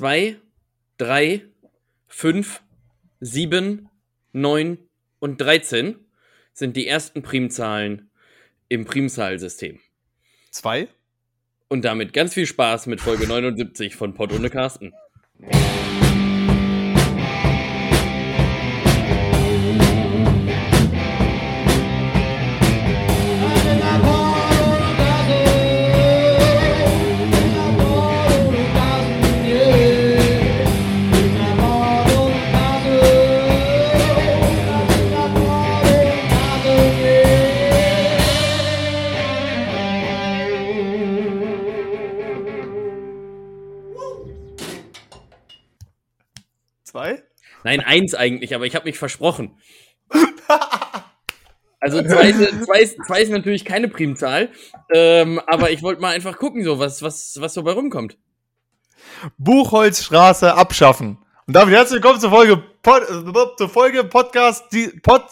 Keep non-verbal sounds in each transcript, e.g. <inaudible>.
2, 3, 5, 7, 9 und 13 sind die ersten Primzahlen im Primzahlsystem. Zwei? Und damit ganz viel Spaß mit Folge 79 von Pott ohne Carsten. Nein, eins eigentlich, aber ich habe mich versprochen. Also zwei, ist- zwei, zwei ist natürlich keine Primzahl, ähm, aber ich wollte mal einfach gucken, so was, was, was so bei rumkommt. Buchholzstraße abschaffen. Und damit herzlich willkommen zur Folge, Pod, äh, zur Folge Podcast, die, Pod,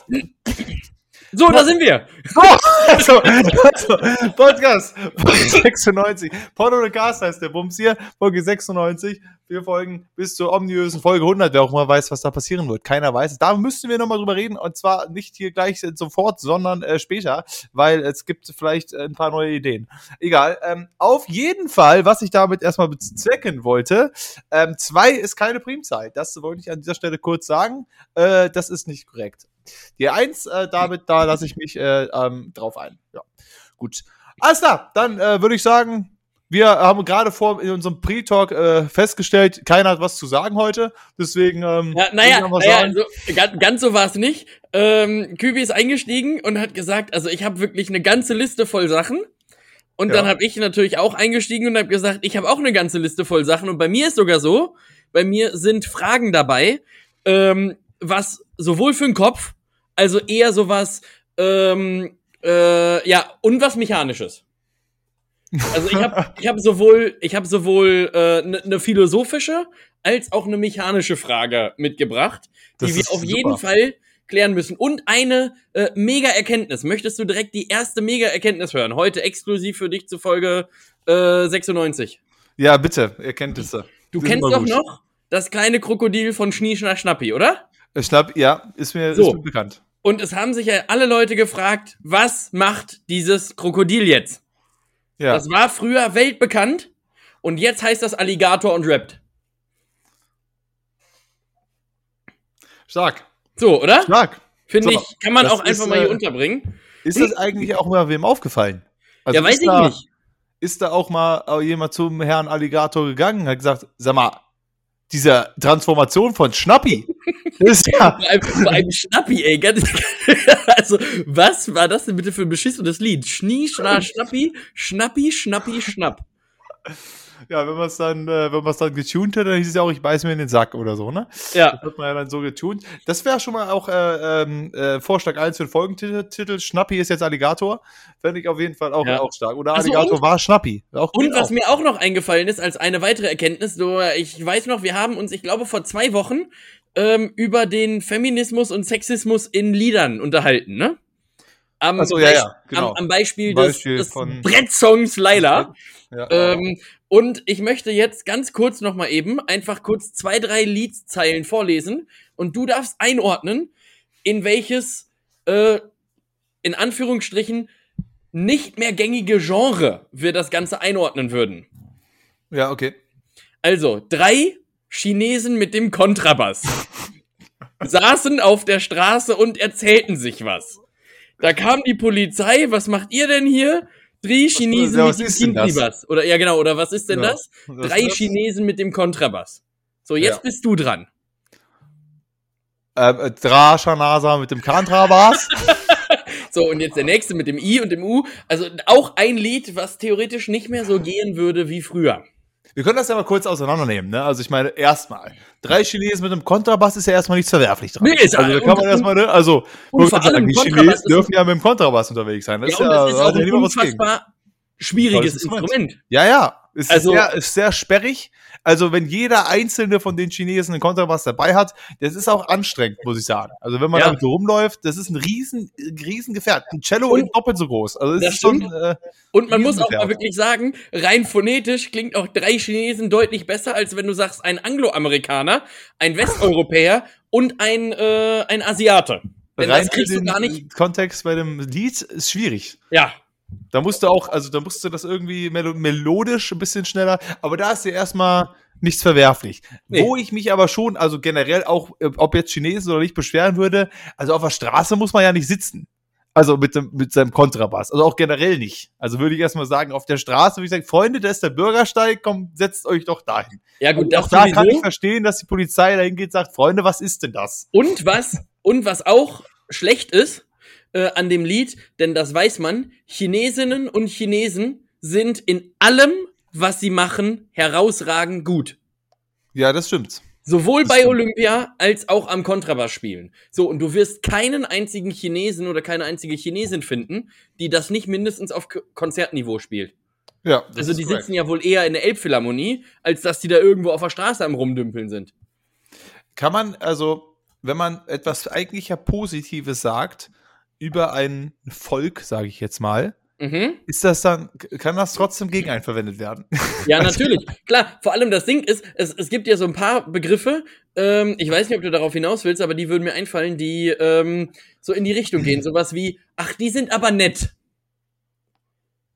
So, da sind wir. so, also, also, Podcast, Folge 96. Pod oder Cast heißt der Bums hier, Folge 96. Wir folgen bis zur ominösen Folge 100, wer auch mal weiß, was da passieren wird. Keiner weiß. es. Da müssen wir nochmal drüber reden und zwar nicht hier gleich sofort, sondern äh, später, weil es gibt vielleicht ein paar neue Ideen. Egal. Ähm, auf jeden Fall, was ich damit erstmal bezwecken wollte, ähm, zwei ist keine Primzahl. Das wollte ich an dieser Stelle kurz sagen. Äh, das ist nicht korrekt. Die eins, äh, damit, da lasse ich mich äh, ähm, drauf ein. Ja, gut. Alles klar, dann äh, würde ich sagen, wir haben gerade vor in unserem Pre-Talk äh, festgestellt, keiner hat was zu sagen heute. Deswegen, ähm, Ja, naja, naja sagen. so, ganz, ganz so war es nicht. Ähm, Kübi ist eingestiegen und hat gesagt, also ich habe wirklich eine ganze Liste voll Sachen. Und Ja. dann habe ich natürlich auch eingestiegen und habe gesagt, ich habe auch eine ganze Liste voll Sachen. Und bei mir ist sogar so, bei mir sind Fragen dabei, ähm, was sowohl für den Kopf, also eher sowas, ähm, äh, ja, und was Mechanisches. Also ich habe ich hab sowohl, ich hab sowohl eine äh, ne- ne philosophische als auch eine mechanische Frage mitgebracht, Das die wir auf super. jeden Fall klären müssen. Und eine äh, Mega-Erkenntnis. Möchtest du direkt die erste Mega-Erkenntnis hören? Heute exklusiv für dich zu Folge äh, 96. Ja, bitte, Erkenntnisse. Du sind kennst doch noch das kleine Krokodil von Schnieschner Schnappi, oder? Ich glaube, ja, ist mir, So. ist mir bekannt. Und es haben sich ja alle Leute gefragt, was macht dieses Krokodil jetzt? Ja. Das war früher weltbekannt und jetzt heißt das Alligator und rappt. Stark. So, oder? Stark. Finde So, ich, kann man auch einfach ist, mal hier äh, unterbringen. Ist das eigentlich auch mal wem aufgefallen? Also ja, weiß ich da, nicht. Ist da auch mal äh, jemand zum Herrn Alligator gegangen und hat gesagt, sag mal, diese Transformation von Schnappi, das ist ja, Vor allem, vor allem Schnappi, ey. Ganz, <laughs> also, was war das denn bitte für ein beschissenes Lied? Schnie, schna, Schnappi, Schnappi, Schnappi, Schnapp. Ja, wenn man es dann, äh, wenn man es dann getuned hat, dann hieß es ja auch, ich beiß mir in den Sack oder so, ne? Ja. Das hat man ja dann so getuned. Das wäre schon mal auch äh, ähm, äh, Vorschlag 1 für den Folgentitel. Schnappi ist jetzt Alligator. Fände ich auf jeden Fall auch, Ja. auch stark. Oder Ach so, Alligator und- war Schnappi. Auch, Und was auch. mir auch noch eingefallen ist, als eine weitere Erkenntnis, so, ich weiß noch, wir haben uns, ich glaube, vor zwei Wochen ähm, über den Feminismus und Sexismus in Liedern unterhalten, ne? Am, so, ja, ja, genau. am, am Beispiel, Beispiel des, des Brettsongs Laila. Ja, Ähm, und ich möchte jetzt ganz kurz noch mal eben einfach kurz zwei, drei Liedzeilen vorlesen und du darfst einordnen, in welches, äh, in Anführungsstrichen, nicht mehr gängige Genre wir das Ganze einordnen würden. ja, okay. Also, drei Chinesen mit dem Kontrabass <laughs> saßen auf der Straße und erzählten sich was. Da kam die Polizei, was macht ihr denn hier? Drei Chinesen Ja, mit dem? Kontrabass. Oder ja, genau, oder was ist denn Ja. das? Drei das? Chinesen mit dem Kontrabass. So, jetzt Ja. bist du dran. Ähm, äh, Drashanasa mit dem Kantrabas. <laughs> So, und jetzt der nächste mit dem I und dem U. Also auch ein Lied, was theoretisch nicht mehr so gehen würde wie früher. Wir können das ja mal kurz auseinandernehmen, ne? Also ich meine, erstmal, drei Chinesen mit einem Kontrabass ist ja erstmal nichts verwerflich dran. Nee, ist also da kann man erstmal, ne? Also, allem die Chinesen ist- dürfen ja mit dem Kontrabass unterwegs sein. Das Ja, ist ja, das ist auch ja ein unfassbar schwieriges Instrument. Ja, ja, Es Also- ist, sehr, ist sehr sperrig. Also, wenn jeder einzelne von den Chinesen einen Kontrabass dabei hat, das ist auch anstrengend, muss ich sagen. Also, wenn man Ja. damit so rumläuft, das ist ein riesen, riesen Gefährt. Ein Cello Und- ist doppelt so groß. Also, Das ist schon, äh, Und man muss auch mal wirklich sagen, rein phonetisch klingt auch drei Chinesen deutlich besser, als wenn du sagst, ein Angloamerikaner, ein Westeuropäer und ein, äh, ein Asiate. Denn rein das kriegst du gar nicht. Kontext bei dem Lied ist schwierig. Ja, Da musst du auch, also da musst du das irgendwie melo melodisch ein bisschen schneller, aber da ist ja erstmal nichts verwerflich. Nee. Wo ich mich aber schon, also generell auch, äh, ob jetzt Chinesen oder nicht, beschweren würde, also auf der Straße muss man ja nicht sitzen. Also mit, dem, mit seinem Kontrabass. Also auch generell nicht. Also würde ich erstmal sagen, auf der Straße würde ich sagen, Freunde, da ist der Bürgersteig, komm, setzt euch doch dahin. ja gut, Und auch da kann ich verstehen, dass die Polizei dahin geht und sagt, Freunde, was ist denn das? Und was, und was auch schlecht ist äh, an dem Lied, denn das weiß man, Chinesinnen und Chinesen sind in allem, was sie machen, herausragend gut. Ja, das stimmt. Sowohl Das bei stimmt. Olympia als auch am Kontrabass spielen. So, und du wirst keinen einzigen Chinesen oder keine einzige Chinesin finden, die das nicht mindestens auf Konzertniveau spielt. Ja, das also die korrekt. sitzen ja wohl eher in der Elbphilharmonie, als dass die da irgendwo auf der Straße am Rumdümpeln sind. Kann man, also, wenn man etwas eigentlich ja Positives sagt über ein Volk, sage ich jetzt mal, Mhm. ist das dann, kann das trotzdem gegen einen verwendet werden? Ja, <laughs> natürlich. Klar, vor allem das Ding ist, es, es gibt ja so ein paar Begriffe, ähm, ich weiß nicht, ob du darauf hinaus willst, aber die würden mir einfallen, die ähm, so in die Richtung gehen. <laughs> Sowas wie, ach, die sind aber nett.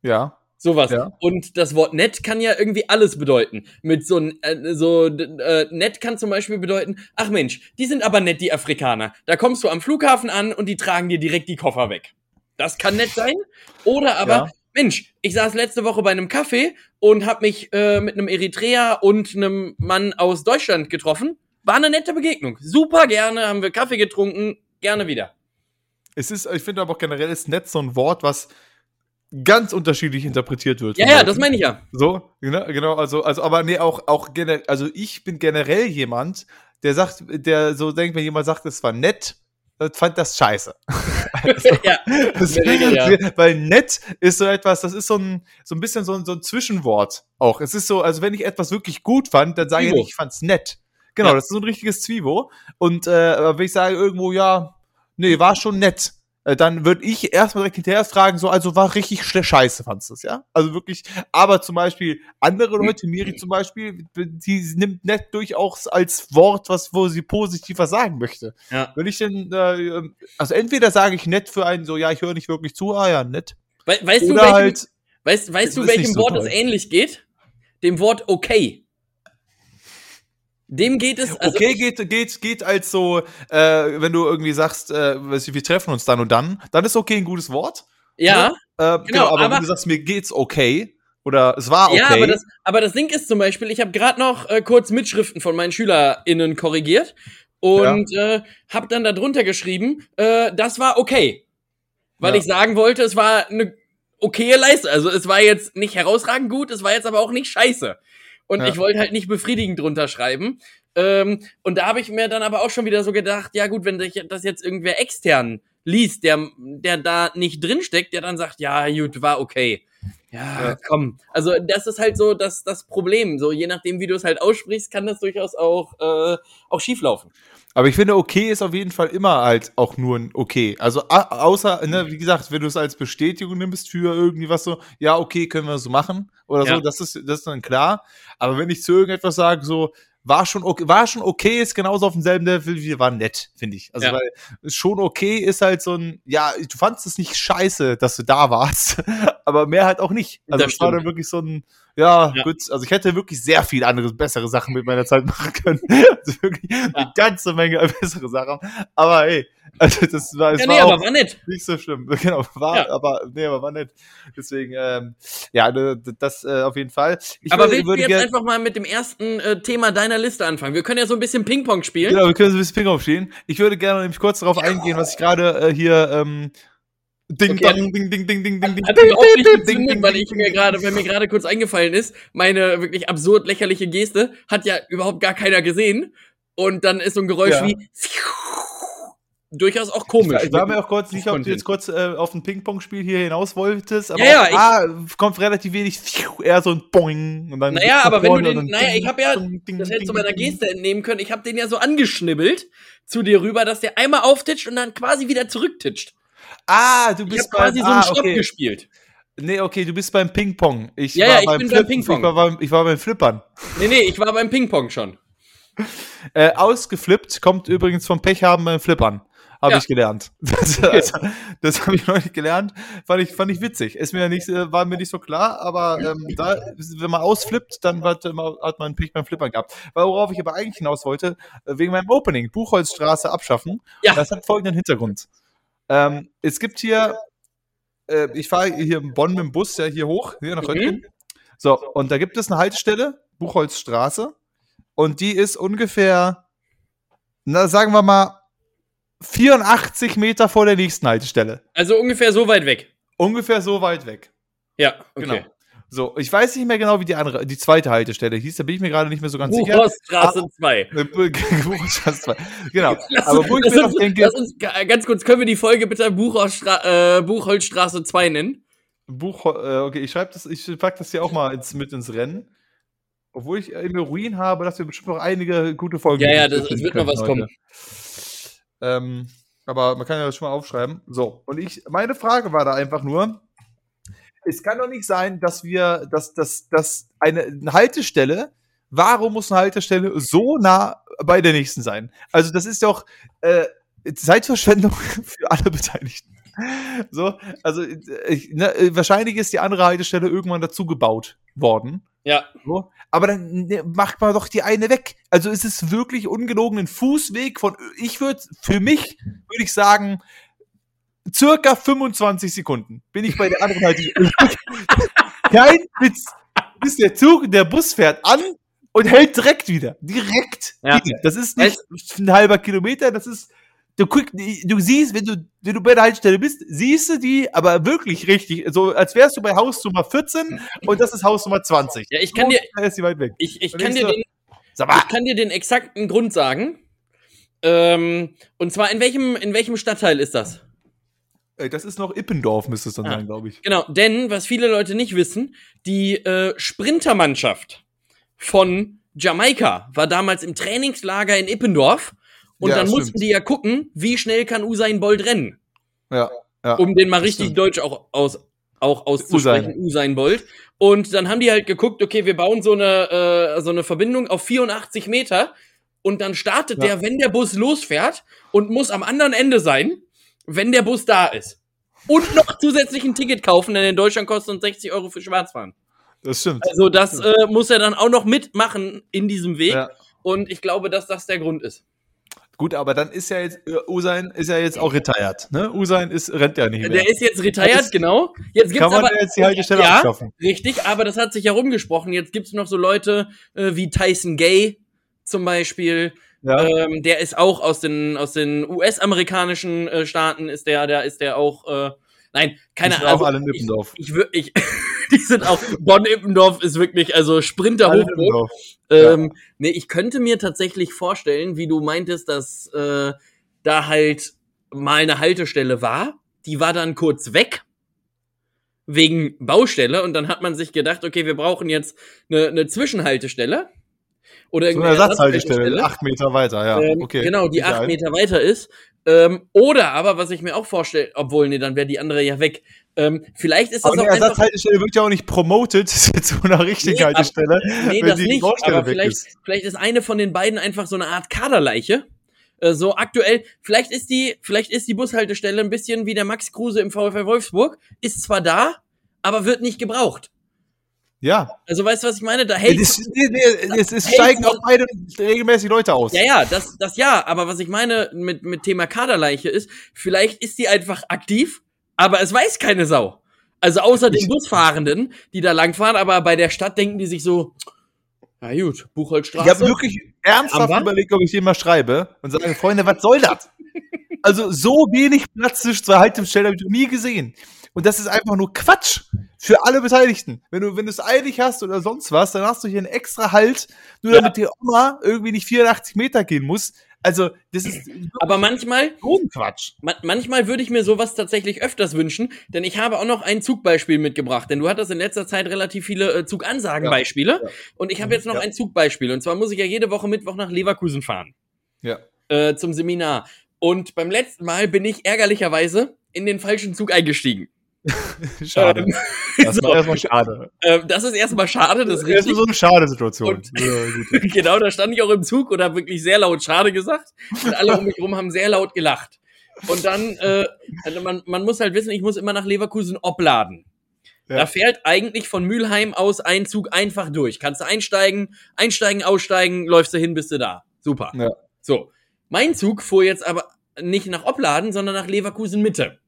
ja. Sowas. Ja. Und das Wort nett kann ja irgendwie alles bedeuten. Mit so, äh, so äh, nett kann zum Beispiel bedeuten, ach Mensch, die sind aber nett, die Afrikaner. Da kommst du am Flughafen an und die tragen dir direkt die Koffer weg. Das kann nett sein. Oder aber, Ja. Mensch, ich saß letzte Woche bei einem Kaffee und habe mich äh, mit einem Eritreer und einem Mann aus Deutschland getroffen. War eine nette Begegnung. Super gerne, haben wir Kaffee getrunken, gerne wieder. Es ist, ich finde aber auch generell ist nett so ein Wort, was ganz unterschiedlich interpretiert wird. Ja, ja, das meine ich ja. So, genau, genau, also, also, aber nee, auch, auch generell, also ich bin generell jemand, der sagt, der so denkt, wenn jemand sagt, es war nett, dann fand das scheiße. <laughs> <laughs> ja. Das, Regel, ja. <laughs> Weil nett ist so etwas, das ist so ein, so ein bisschen so ein, so ein Zwischenwort auch. Es ist so, also wenn ich etwas wirklich gut fand, dann sage ich Zwivo. nicht, ich fand's nett. Genau, Ja. das ist so ein richtiges Zwiebo. Und äh, wenn ich sage irgendwo, ja, nee, war schon nett, äh, dann würde ich erstmal direkt hinterher fragen, so, also war richtig scheiße, fandst du es, ja? Also wirklich, aber zum Beispiel andere Leute, Miri zum Beispiel, die nimmt nett durchaus als Wort, was, wo sie positiv was sagen möchte. Ja. Wenn ich denn, äh, also entweder sage ich nett für einen so, ja, ich höre nicht wirklich zu, ah ja, nett. We weißt du, welchem, halt, weißt, weißt du welchem so Wort toll. es ähnlich geht? Dem Wort okay. Dem geht es, also okay, geht, geht, geht als so, äh, wenn du irgendwie sagst, äh, wir treffen uns dann und dann, dann ist okay ein gutes Wort. ja, Äh, genau, aber, aber- wenn du sagst, mir geht's okay, oder es war okay. ja, aber das, aber das Ding ist zum Beispiel, ich habe gerade noch äh, kurz Mitschriften von meinen SchülerInnen korrigiert und äh, habe dann darunter geschrieben, äh, das war okay. Weil Ja. ich sagen wollte, es war eine okaye Leistung. Also es war jetzt nicht herausragend gut, es war jetzt aber auch nicht scheiße. Und Ja. ich wollte halt nicht befriedigend drunter schreiben. Ähm, und da habe ich mir dann aber auch schon wieder so gedacht, ja gut, wenn sich das jetzt irgendwer extern liest, der, der da nicht drinsteckt, der dann sagt, ja gut, war okay. Ja, Ja. komm. Also das ist halt so das, das Problem. So je nachdem, wie du es halt aussprichst, kann das durchaus auch, äh, auch schieflaufen. Aber ich finde, okay ist auf jeden Fall immer halt auch nur ein okay. Also außer, ne, wie gesagt, wenn du es als Bestätigung nimmst für irgendwie was so, ja, okay, können wir so machen oder Ja. so, das ist, das ist dann klar. Aber wenn ich zu irgendetwas sage, so, war schon okay, war schon okay, ist genauso auf demselben Level wie war nett, finde ich. Also Ja. weil schon okay ist halt so ein, ja, du fandest es nicht scheiße, dass du da warst, <laughs> aber mehr halt auch nicht. Also Das es war dann wirklich so ein, ja, Ja. gut, also ich hätte wirklich sehr viel andere, bessere Sachen mit meiner Zeit machen können. <laughs> Also wirklich eine ganze Menge bessere Sachen. Aber hey, also das war, es Ja, war nee, auch aber war nett. nicht so schlimm. <laughs> Genau, war, Ja. aber, nee, aber war nett. Deswegen, ähm, ja, das äh, auf jeden Fall. Ich aber würde, willst du jetzt einfach mal mit dem ersten äh, Thema deiner Liste anfangen? Wir können ja so ein bisschen Ping-Pong spielen. genau, wir können so ein bisschen Ping aufstehen. Ich würde gerne nämlich kurz darauf eingehen, was ich gerade äh, hier, ähm, Ding, Okay, dang, ding, ding, ding, ding, ding, ding, Hat überhaupt nicht ding, gezündet, ding, weil ding, ich ding, mir ding. gerade, weil mir gerade kurz eingefallen ist, meine wirklich absurd lächerliche Geste hat ja überhaupt gar keiner gesehen. Und dann ist so ein Geräusch Ja. wie durchaus auch komisch. Ich war mir auch kurz sicher, ob du jetzt kurz äh, auf ein Ping-Pong-Spiel hier hinaus wolltest, aber Ja, ja, auch da kommt relativ wenig, eher so ein Boing und dann Naja, aber wenn du den, naja, ich habe ja, ding, ding, das hättest du ding, meiner ding. Geste entnehmen können, ich habe den ja so angeschnibbelt zu dir rüber, dass der einmal auftitscht und dann quasi wieder zurücktitscht. Ah, du Ich bist habe quasi beim, so einen ah, Stopp okay. gespielt. Nee, okay, du bist beim Ping-Pong. Ich Ja, war ja, ich beim bin beim Ping-Pong. Ich war beim, ich war beim Flippern. Nee, nee, ich war beim Ping-Pong schon. <laughs> Äh, ausgeflippt kommt übrigens vom Pech haben beim Flippern. Habe Ja. ich gelernt. <laughs> Das, also, das habe ich neulich gelernt. Fand ich, fand ich witzig. Ist mir nicht, äh, war mir nicht so klar, aber ähm, da, wenn man ausflippt, dann hat, man- hat man Pech beim Flippern gehabt. Worauf ich aber eigentlich hinaus wollte, äh, wegen meinem Opening, Buchholzstraße abschaffen. Ja. Das hat folgenden Hintergrund. Ähm, es gibt hier, äh, ich fahre hier in Bonn mit dem Bus, ja, hier hoch, hier nach Mhm. Röntgen. So, und da gibt es eine Haltestelle, Buchholzstraße, und die ist ungefähr, na, sagen wir mal, 84 Meter vor der nächsten Haltestelle. Also ungefähr so weit weg. Ungefähr so weit weg. Ja, okay. Genau. So, ich weiß nicht mehr genau, wie die andere, die zweite Haltestelle hieß, da bin ich mir gerade nicht mehr so ganz sicher. Buchhorststraße 2. Äh, Buchholzstraße 2. Genau. <laughs> Lass, Aber wo ich lass, mir uns, denke, lass uns ga- ganz kurz, können wir die Folge bitte Buchholzstra äh, Buchholzstraße 2 nennen? Buch, äh, okay, ich schreibe das, ich pack das hier auch mal ins, mit ins Rennen. Obwohl ich im Ruin habe, dass wir bestimmt noch einige gute Folgen Ja, ja, finden das- es wird noch was heute. kommen. Ähm, aber man kann ja das schon mal aufschreiben. So, und ich, meine Frage war da einfach nur, es kann doch nicht sein, dass wir, dass, dass, dass eine, Haltestelle, warum muss eine Haltestelle so nah bei der nächsten sein? Also das ist doch äh, Zeitverschwendung <laughs> für alle Beteiligten. So, also äh, ich, ne, wahrscheinlich ist die andere Haltestelle irgendwann dazu gebaut worden. Ja. So. Aber dann ne, macht man doch die eine weg. Also es ist wirklich ungelogen ein Fußweg von, ich würde, für mich würde ich sagen, circa 25 Sekunden bin ich bei der anderen Seite. <laughs> Kein Witz. Bis der Zug, der Bus fährt an und hält direkt wieder. Direkt Ja. wieder. Das ist nicht ein halber Kilometer, das ist, du guck, du siehst, wenn du, wenn du bei der Haltestelle bist, siehst du die, aber wirklich richtig, so als wärst du bei Haus Nummer 14 und das ist Haus Nummer 20. Ja, ich kann dir, Da ist die weit weg. ich, ich kann dir so- den, ich kann dir den exakten Grund sagen. Ähm, und zwar in welchem, in welchem Stadtteil ist das? Ey, das ist noch Ippendorf, müsste es dann Ah. sein, glaube ich. Genau, denn was viele Leute nicht wissen, die äh, Sprintermannschaft von Jamaika war damals im Trainingslager in Ippendorf und Ja, dann stimmt. mussten die ja gucken, wie schnell kann Usain Bolt rennen, Ja, ja. um den mal richtig stimmt. deutsch auch aus auch auszusprechen, Usain Bolt. Und dann haben die halt geguckt, okay, wir bauen so eine äh, so eine Verbindung auf 84 Meter und dann startet Ja. der, wenn der Bus losfährt und muss am anderen Ende sein, wenn der Bus da ist. Und noch zusätzlich ein Ticket kaufen, denn in Deutschland kostet uns 60 Euro für Schwarzfahren. das stimmt. Also das äh, muss er dann auch noch mitmachen in diesem Weg. Ja. Und ich glaube, dass das der Grund ist. Gut, aber dann ist ja jetzt, äh, Usain ist ja jetzt auch retired, ne? Usain ist, rennt ja nicht mehr. Der ist jetzt retired, Das- genau. Jetzt gibt's Kann man aber jetzt die Haltestelle ja, abschaffen? richtig, aber das hat sich ja rumgesprochen. Jetzt gibt's noch so Leute äh, wie Tyson Gay zum Beispiel. Ja. Ähm, der ist auch aus den aus den US-amerikanischen äh, Staaten ist der, da ist der auch. Äh, nein, keine Die sind Ahnung. auch alle in Ippendorf. Ich, ich, ich <laughs> die sind auch. Bonn-Ippendorf ist wirklich also Sprinter. Ippendorf. Ähm, nee, ich könnte mir tatsächlich vorstellen, wie du meintest, dass äh, da halt mal eine Haltestelle war. Die war dann kurz weg. Wegen Baustelle. Und dann hat man sich gedacht, okay, wir brauchen jetzt eine, eine Zwischenhaltestelle. Oder So eine Ersatzhaltestelle, acht Meter weiter, ja. Ähm, okay. Genau, die acht Meter weiter ist. Ähm, oder aber, was ich mir auch vorstelle, obwohl, nee, dann wäre die andere ja weg. Ähm, vielleicht ist das Aber auch eine. Ersatzhaltestelle wird ja auch nicht promoted <laughs> zu einer richtigen Nee, Haltestelle. Nee, wenn das die nicht. Aber vielleicht, ist. vielleicht ist eine von den beiden einfach so eine Art Kaderleiche. Äh, so aktuell, vielleicht ist die, vielleicht ist die Bushaltestelle ein bisschen wie der Max Kruse im VfL Wolfsburg. Ist zwar da, aber wird nicht gebraucht. Ja. Also weißt du, was ich meine? Da hält. Es, nee, nee, es, es steigen auch beide regelmäßig Leute aus. Ja, ja, das, das ja, aber was ich meine mit, mit Thema Kaderleiche ist, vielleicht ist die einfach aktiv, aber es weiß keine Sau. Also außer den Busfahrenden, die da langfahren, aber bei der Stadt denken die sich so, na gut, Buchholzstraße. Ich habe wirklich ernsthaft überlegt, ob ich den mal schreibe und sage, Freunde, was soll das? <laughs> Also so wenig Platz zwischen zwei Haltestellen habe ich noch nie gesehen. Und das ist einfach nur Quatsch für alle Beteiligten. Wenn du, wenn du es eilig hast oder sonst was, dann hast du hier einen extra Halt, nur Ja. damit die Oma irgendwie nicht 84 Meter gehen muss. Also, das ist Aber manchmal, Quatsch. ma manchmal würde ich mir sowas tatsächlich öfters wünschen, denn ich habe auch noch ein Zugbeispiel mitgebracht, denn du hattest in letzter Zeit relativ viele äh, Zugansagenbeispiele Ja, ja. und ich habe jetzt noch ja. ein Zugbeispiel und zwar muss ich ja jede Woche Mittwoch nach Leverkusen fahren Ja. äh, zum Seminar und beim letzten Mal bin ich ärgerlicherweise in den falschen Zug eingestiegen. <laughs> Schade. Ähm, Das <laughs> so, war erstmal schade. äh, das ist erstmal schade, das ist Das ist richtig. so eine schade Situation. Und- Ja, <laughs> genau, da stand ich auch im Zug und habe wirklich sehr laut schade gesagt. Und alle um mich rum haben sehr laut gelacht. Und dann, äh, also man, man muss halt wissen, ich muss immer nach Leverkusen obladen. Ja. Da fährt eigentlich von Mülheim aus ein Zug einfach durch. Kannst du einsteigen, einsteigen, aussteigen, läufst du hin, bist du da. Super. Ja. So. Mein Zug fuhr jetzt aber nicht nach Opladen, sondern nach Leverkusen Mitte.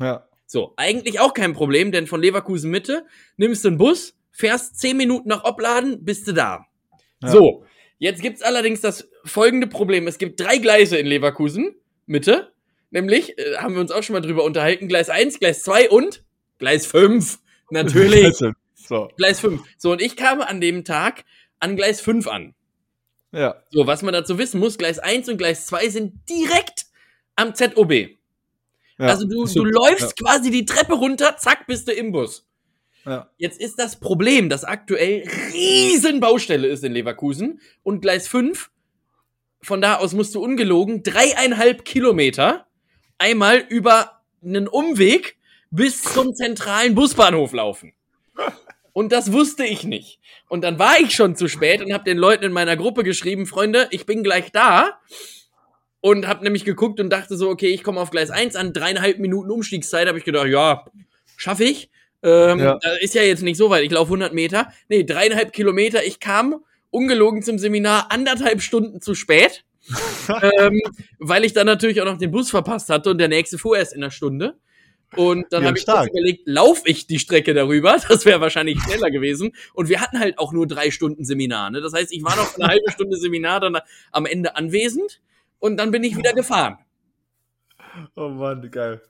Ja. So, eigentlich auch kein Problem, denn von Leverkusen Mitte nimmst du einen Bus, fährst 10 Minuten nach Opladen, bist du da. Ja. So, jetzt gibt's allerdings das folgende Problem. Es gibt drei Gleise in Leverkusen Mitte, nämlich, äh, haben wir uns auch schon mal drüber unterhalten, Gleis 1, Gleis 2 und Gleis 5. Natürlich, So. Gleis 5. So, und ich kam an dem Tag an Gleis 5 an. Ja. So, was man dazu wissen muss, Gleis 1 und Gleis 2 sind direkt am ZOB. Ja. Also du, du läufst quasi die Treppe runter, zack, bist du im Bus. Ja. Jetzt ist das Problem, dass aktuell riesen Baustelle ist in Leverkusen und Gleis 5, von da aus musst du ungelogen dreieinhalb Kilometer einmal über einen Umweg bis zum zentralen Busbahnhof laufen. Und das wusste ich nicht. Und dann war ich schon zu spät und habe den Leuten in meiner Gruppe geschrieben, Freunde, ich bin gleich da. Und habe nämlich geguckt und dachte so, okay, ich komme auf Gleis 1 an, dreieinhalb Minuten Umstiegszeit. Habe ich gedacht, ja, schaffe ich. Ähm, Ja. Ist ja jetzt nicht so weit, ich laufe 100 Meter. Nee, dreieinhalb Kilometer. Ich kam ungelogen zum Seminar anderthalb Stunden zu spät. <laughs> ähm, weil ich dann natürlich auch noch den Bus verpasst hatte und der nächste fuhr erst in einer Stunde. Und dann habe ich überlegt, laufe ich die Strecke darüber? <laughs> Das wäre wahrscheinlich schneller gewesen. Und wir hatten halt auch nur drei Stunden Seminar. Ne? Das heißt, ich war noch eine halbe Stunde Seminar dann am Ende anwesend und dann bin ich wieder gefahren. Oh Mann, geil.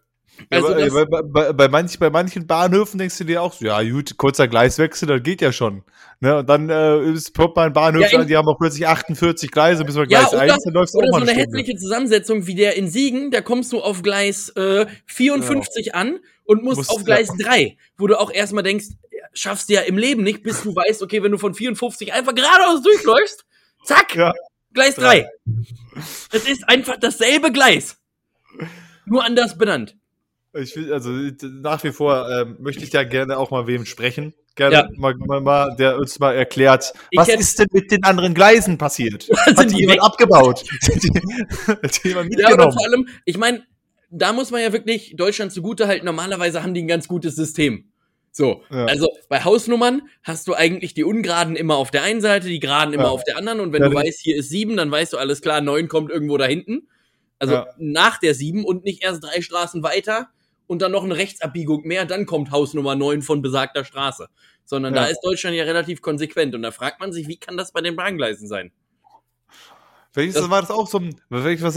Also ja, das- bei, bei, bei, manch, bei manchen Bahnhöfen denkst du dir auch so, ja gut, kurzer Gleiswechsel, das geht ja schon. Ne? Und dann äh, ist, ein Bahnhof, Ja, die haben auch plötzlich 48 Gleise, bis wir Ja, Gleis oder- 1, dann läufst du Oder auch so mal eine eine Stunde. hässliche Zusammensetzung wie der in Siegen, da kommst du auf Gleis äh, 54 an und musst Musst- auf Gleis 3, wo du auch erstmal denkst, ja, schaffst du ja im Leben nicht, bis du weißt, okay, wenn du von 54 einfach geradeaus durchläufst, zack, Ja. Gleis 3. Es ist einfach dasselbe Gleis. Nur anders benannt. Ich will, also nach wie vor ähm, möchte ich da gerne auch mal wem sprechen. Gerne Ja. mal, mal, mal, der uns mal erklärt, Ich was ist denn mit den anderen Gleisen passiert? <laughs> Hat Sind die jemand abgebaut? <laughs> Hat die, jemand Ja, mitgenommen? vor allem, ich meine, da muss man ja wirklich Deutschland zugute halten, normalerweise haben die ein ganz gutes System. So, Ja. also bei Hausnummern hast du eigentlich die Ungeraden immer auf der einen Seite, die Geraden immer Ja. auf der anderen und wenn Ja, du weißt, hier ist sieben, dann weißt du alles klar, neun kommt irgendwo da hinten. Also nach der sieben und nicht erst drei Straßen weiter und dann noch eine Rechtsabbiegung mehr, dann kommt Hausnummer neun von besagter Straße. Sondern da ist Deutschland ja relativ konsequent und da fragt man sich, wie kann das bei den Bahngleisen sein? Vielleicht Das- war das auch so ein, vielleicht war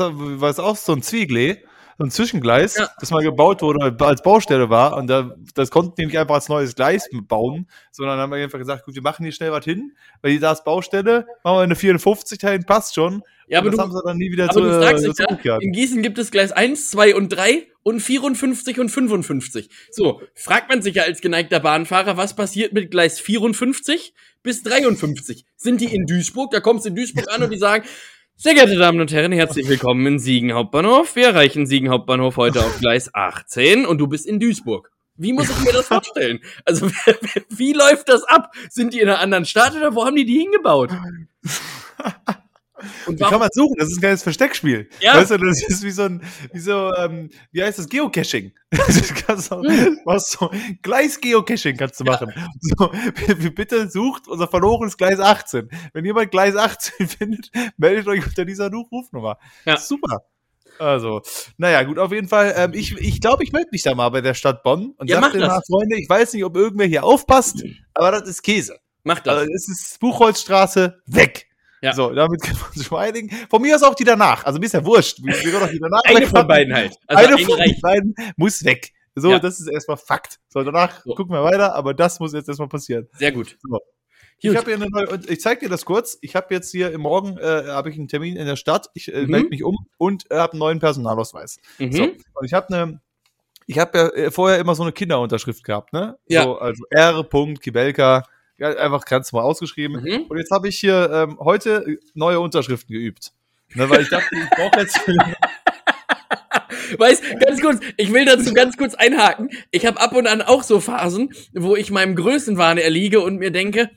das- auch so ein Zwiegel, so ein Zwischengleis, Ja. das mal gebaut wurde, als Baustelle war. Und da, das konnten die nicht einfach als neues Gleis bauen, sondern haben wir einfach gesagt, gut, wir machen hier schnell was hin, weil die da ist Baustelle, machen wir eine 54 dahin, passt schon. Ja, aber und das du, haben sie dann nie wieder Aber zu, du äh, dich ja, in Gießen gibt es Gleis 1, 2 und 3 und 54 und 55. So, fragt man sich ja als geneigter Bahnfahrer, was passiert mit Gleis 54 bis 53? Sind die in Duisburg? Da kommst du in Duisburg an und die sagen, sehr geehrte Damen und Herren, herzlich willkommen in Siegen Hauptbahnhof. Wir erreichen Siegen Hauptbahnhof heute auf Gleis 18 und du bist in Duisburg. Wie muss ich mir das vorstellen? Also, wie läuft das ab? Sind die in einer anderen Stadt oder wo haben die die hingebaut? <laughs> Und Wie kann man suchen? Das ist ein kleines Versteckspiel. Ja. Weißt du, das ist wie so ein, wie so, ähm, wie heißt das? Geocaching. du kannst auch, was so, Gleis-Geocaching kannst du machen. So, <laughs> bitte sucht unser verlorenes Gleis 18. Wenn jemand Gleis 18 <laughs> findet, meldet euch unter dieser Nu- Rufnummer. Ja. Super. Also, naja, gut, auf jeden Fall. Ähm, ich ich glaube, ich melde mich da mal bei der Stadt Bonn und Ja, sag denen das. mal, Freunde, ich weiß nicht, ob irgendwer hier aufpasst, aber das ist Käse. Mach das. Also es ist Buchholzstraße weg. Ja. So, damit können wir uns schon mal einigen. Von mir aus auch die danach. Also mir ist ja wurscht. Wir können auch die danach Eine von beiden halt. Also eine von reicht. beiden muss weg. So, Ja. das ist erstmal Fakt. So, danach So. gucken wir weiter, aber das muss jetzt erstmal passieren. Sehr gut. So. Ich habe eine neue, ich zeig dir das kurz. Ich habe jetzt hier im Morgen äh, habe ich einen Termin in der Stadt. Ich äh, Mhm. melde mich um und äh, habe einen neuen Personalausweis. Mhm. So, und ich habe eine, ich habe ja äh, vorher immer so eine Kinderunterschrift gehabt, ne? Ja. So, also R. Kibelka, einfach ganz mal ausgeschrieben. Mhm. Und jetzt habe ich hier ähm, heute neue Unterschriften geübt. Ne, weil ich dachte, ich brauche jetzt. Weißt, ganz kurz, ich will dazu ganz kurz einhaken. Ich habe ab und an auch so Phasen, wo ich meinem Größenwahn erliege und mir denke,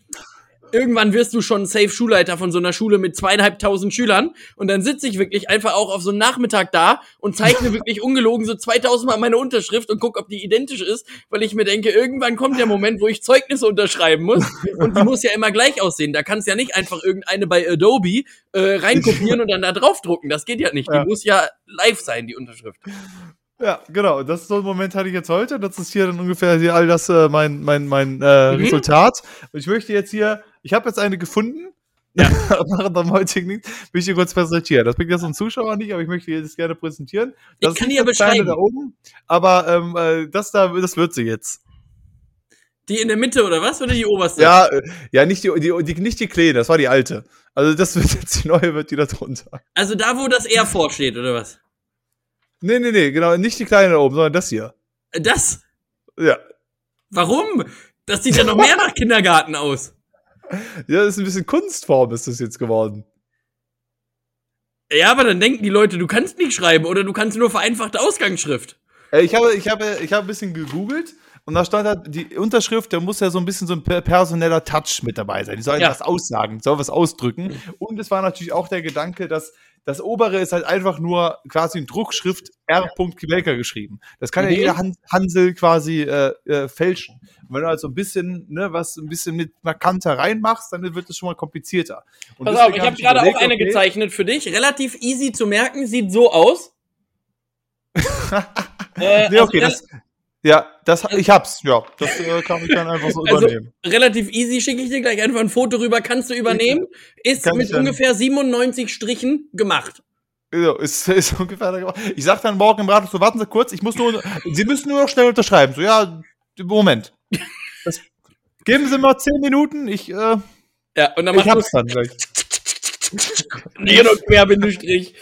irgendwann wirst du schon safe Schulleiter von so einer Schule mit zweieinhalbtausend Schülern und dann sitze ich wirklich einfach auch auf so einen Nachmittag da und zeichne <laughs> wirklich ungelogen so 2000 Mal meine Unterschrift und guck, ob die identisch ist, weil ich mir denke, irgendwann kommt der Moment, wo ich Zeugnisse unterschreiben muss und die muss ja immer gleich aussehen. Da kannst ja nicht einfach irgendeine bei Adobe äh, reinkopieren und dann da draufdrucken. Das geht ja nicht. Ja. Die muss ja live sein, die Unterschrift. Ja, genau. Das ist so ein Moment hatte ich jetzt heute. Das ist hier dann ungefähr hier all das äh, mein mein mein äh, Mhm. Resultat. Und ich möchte jetzt hier, ich habe jetzt eine gefunden. Ja. Nach dem heutigen Ding möchte ich hier kurz präsentieren. Das bringt jetzt ein Zuschauer nicht, aber ich möchte jetzt gerne präsentieren. Das Ich kann die ja das beschreiben. da oben, aber ähm, äh, das da, das wird sie jetzt. Die in der Mitte oder was? Oder die oberste? Ja, äh, ja, nicht die, die, die nicht die kleine, das war die alte. Also das wird jetzt die neue, wird die da drunter. Also da, wo das R vorsteht, oder was? Nee, nee, nee, genau, nicht die kleine da oben, sondern das hier. Das? Ja. Warum? Das sieht ja noch mehr nach Kindergarten aus. Ja, das ist ein bisschen Kunstform, ist das jetzt geworden. Ja, aber dann denken die Leute, du kannst nicht schreiben oder du kannst nur vereinfachte Ausgangsschrift. Ich habe, ich habe, ich habe ein bisschen gegoogelt und da stand halt, die Unterschrift, da muss ja so ein bisschen so ein per- personeller Touch mit dabei sein. Die soll Ja. etwas aussagen, soll was ausdrücken. Und es war natürlich auch der Gedanke, dass das obere ist halt einfach nur quasi in Druckschrift R. Kibelka geschrieben. Das kann Mhm. ja jeder Han Hansel quasi äh, äh, fälschen. Und wenn du halt so ein bisschen, ne, was ein bisschen mit einer Kante reinmachst, dann wird es schon mal komplizierter. Und Pass auf, ich hab habe gerade auch eine okay, gezeichnet für dich. Relativ easy zu merken, sieht so aus. <laughs> äh, Nee, okay, also, das, ja, das, ich hab's, ja. Das äh, kann ich dann einfach so Also, übernehmen. relativ easy schicke ich dir gleich einfach ein Foto rüber, kannst du übernehmen. Ist Kann mit ungefähr 97 Strichen gemacht. So, ist, <laughs> ist ungefähr da gemacht. Ich sag dann morgen im Rat, so warten Sie kurz, ich muss nur, Sie müssen nur noch schnell unterschreiben. So, ja, Moment. Das, geben Sie mir zehn Minuten, ich, äh, Ja, und dann ich hab's dann gleich. <laughs> hier noch Querbindestrich.